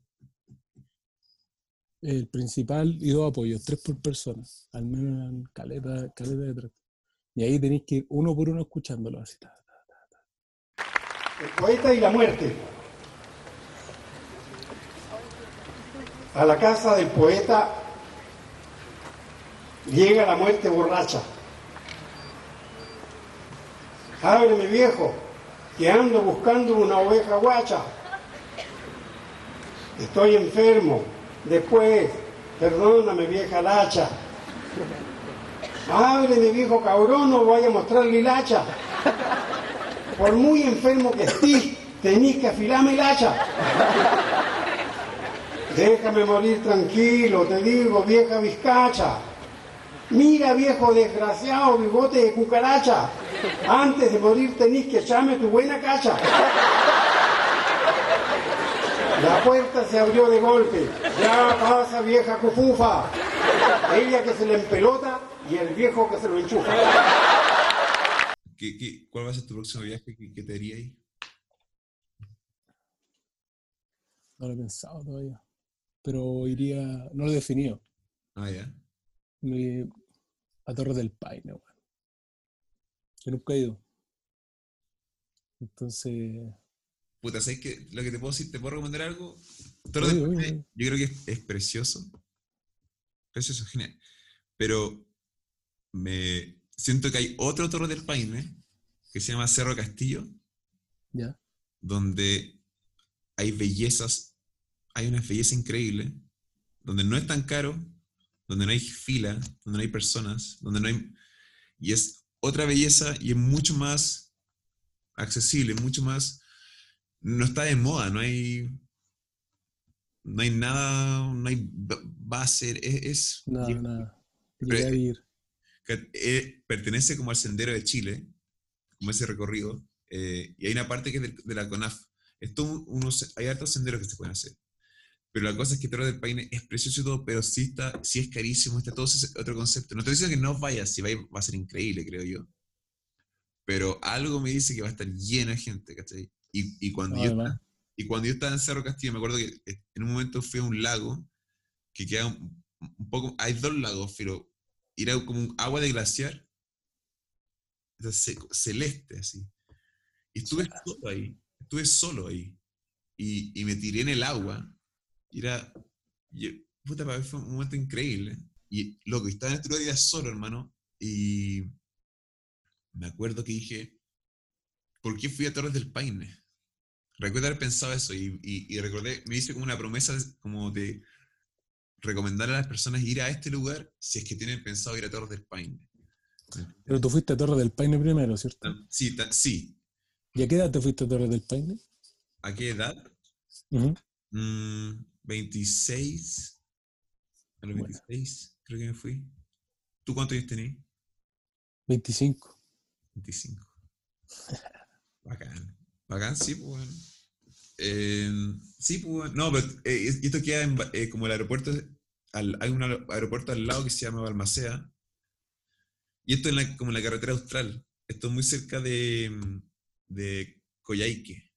el principal y dos apoyos, tres por persona, al menos eran caleta, caleta de tracks. Y ahí tenéis que ir uno por uno escuchándolo así. El poeta y la muerte. A la casa del poeta llega la muerte borracha. Ábreme viejo, que ando buscando una oveja guacha. Estoy enfermo. Después, perdóname vieja lacha. Ábreme viejo cabrón, no voy a mostrarle la hacha. Por muy enfermo que estés, tenés que afilarme el hacha. Déjame morir tranquilo, te digo, vieja vizcacha. Mira, viejo desgraciado, bigote de cucaracha. Antes de morir tenés que echarme tu buena cacha. La puerta se abrió de golpe. Ya pasa, vieja cufufa. Ella que se le empelota y el viejo que se lo enchufa. ¿Qué- qué- cuál va a ser tu próximo viaje? ¿Qué, qué te haría ahí? No lo he pensado todavía. Pero iría, no lo he definido. Ah, ya. Me- a Torres del Paine, weón. Yo nunca he ido. Entonces, Puta, ¿sabes qué? Lo que te puedo decir, ¿te puedo recomendar algo? Obvio, Paine, obvio. yo creo que es, es precioso. Precioso, genial. Pero me siento que hay otro Torre del Paine que se llama Cerro Castillo, ya. donde hay bellezas, hay una belleza increíble, donde no es tan caro, donde no hay fila, donde no hay personas, donde no hay... Y es otra belleza y es mucho más accesible, mucho más... No está de moda, no hay... No hay nada, no hay ba- base, es... es- Nada, y- nada. Pero- que, eh, pertenece como al Sendero de Chile, como ese recorrido, eh, y hay una parte que es de, de la CONAF. Esto unos, hay hartos senderos que se pueden hacer. Pero la cosa es que Torre del Paine es precioso y todo, pero sí, está, sí es carísimo, está todo ese otro concepto. No estoy diciendo que no vayas, si vayas va a ser increíble, creo yo. Pero algo me dice que va a estar lleno de gente, ¿cachai? Y, y, cuando, No, yo, además. y cuando yo estaba en Cerro Castillo, me acuerdo que eh, en un momento fui a un lago que queda un, un poco. Hay dos lagos, pero era como un agua de glaciar, seco, celeste, así. Y estuve solo ahí, estuve solo ahí. Y, y me tiré en el agua. Y era. puta, para mí fue un momento increíble. Y loco, estaba en este lugar era solo, hermano. Y me acuerdo que dije, ¿por qué fui a Torres del Paine? Recuerdo haber pensado eso y, y- y recordé, me hice como una promesa como de recomendar a las personas ir a este lugar si es que tienen pensado ir a Torres del Paine. Pero tú fuiste a Torres del Paine primero, ¿cierto? Tan- Sí, sí. ¿Y a qué edad te fuiste a Torres del Paine? ¿A qué edad? Mm, 26. A los Bueno. 26 creo que me fui. ¿Tú cuántos años tenías? 25. 25. Bacán. Bacán, sí, pues. bueno. Eh, sí, pues. bueno. No, pero eh, esto queda en eh, como el aeropuerto. al- hay un aer- aeropuerto al lado que se llama Balmaceda. Y esto es la- como en la carretera austral. Esto es muy cerca de, de Coyhaique.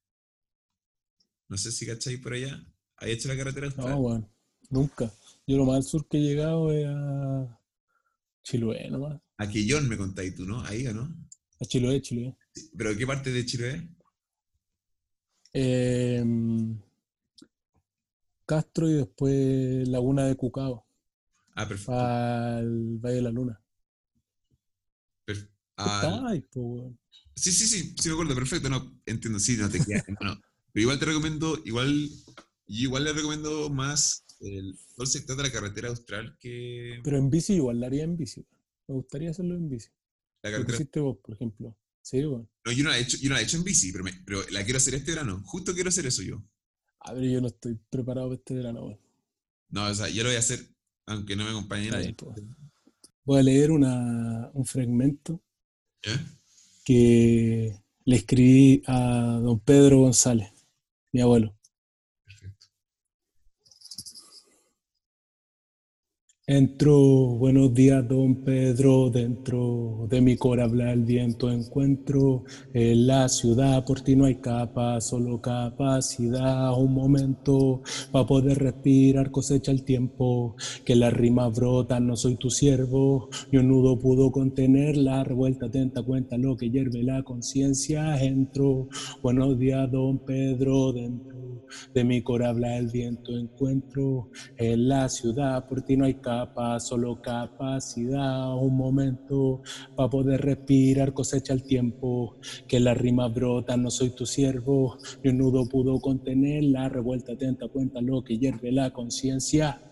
No sé si cacháis por allá. ¿Hay hecho la carretera austral? No, bueno, nunca. Yo lo más al sur que he llegado es a Chiloé nomás. A Quillón me contáis tú, ¿no? Ahí, ¿o no? A Chiloé, Chiloé. ¿Pero qué parte de Chiloé? Em, Castro y después Laguna de Cucao, Ah, perfecto. al Valle de la Luna. Perf- ¿Qué al- po, weón? Sí, sí, sí, sí me acuerdo, perfecto, no, entiendo, sí, no te quedas, bueno, pero igual te recomiendo, igual, igual le recomiendo más el, todo el sector de la carretera austral que Pero en bici igual, la haría en bici. Me gustaría hacerlo en bici. la Lo que carretera, hiciste vos, por ejemplo. Sí, bueno. no, yo no la he hecho, yo no la he hecho en bici, pero, me- pero la quiero hacer este verano, justo quiero hacer eso yo, A ver, yo no estoy preparado para este verano, no, o sea, yo lo voy a hacer, aunque no me acompañe nadie, po. Voy a leer una, un fragmento que le escribí a don Pedro González, mi abuelo. Perfecto. Entro, buenos días, don Pedro, dentro de mi cora habla el viento, encuentro en la ciudad, por ti no hay capa, solo capacidad, un momento para poder respirar, cosecha el tiempo, que las rimas brotan, no soy tu siervo, ni un nudo pudo contener la revuelta, atenta cuenta lo que hierve la conciencia, entro, buenos días, don Pedro, dentro de mi cora habla el viento, encuentro en la ciudad, por ti no hay capa, solo capacidad, un momento para poder respirar, cosecha el tiempo, que las rimas brotan, no soy tu siervo, ni un nudo pudo contener la revuelta, atenta cuenta lo que hierve la conciencia.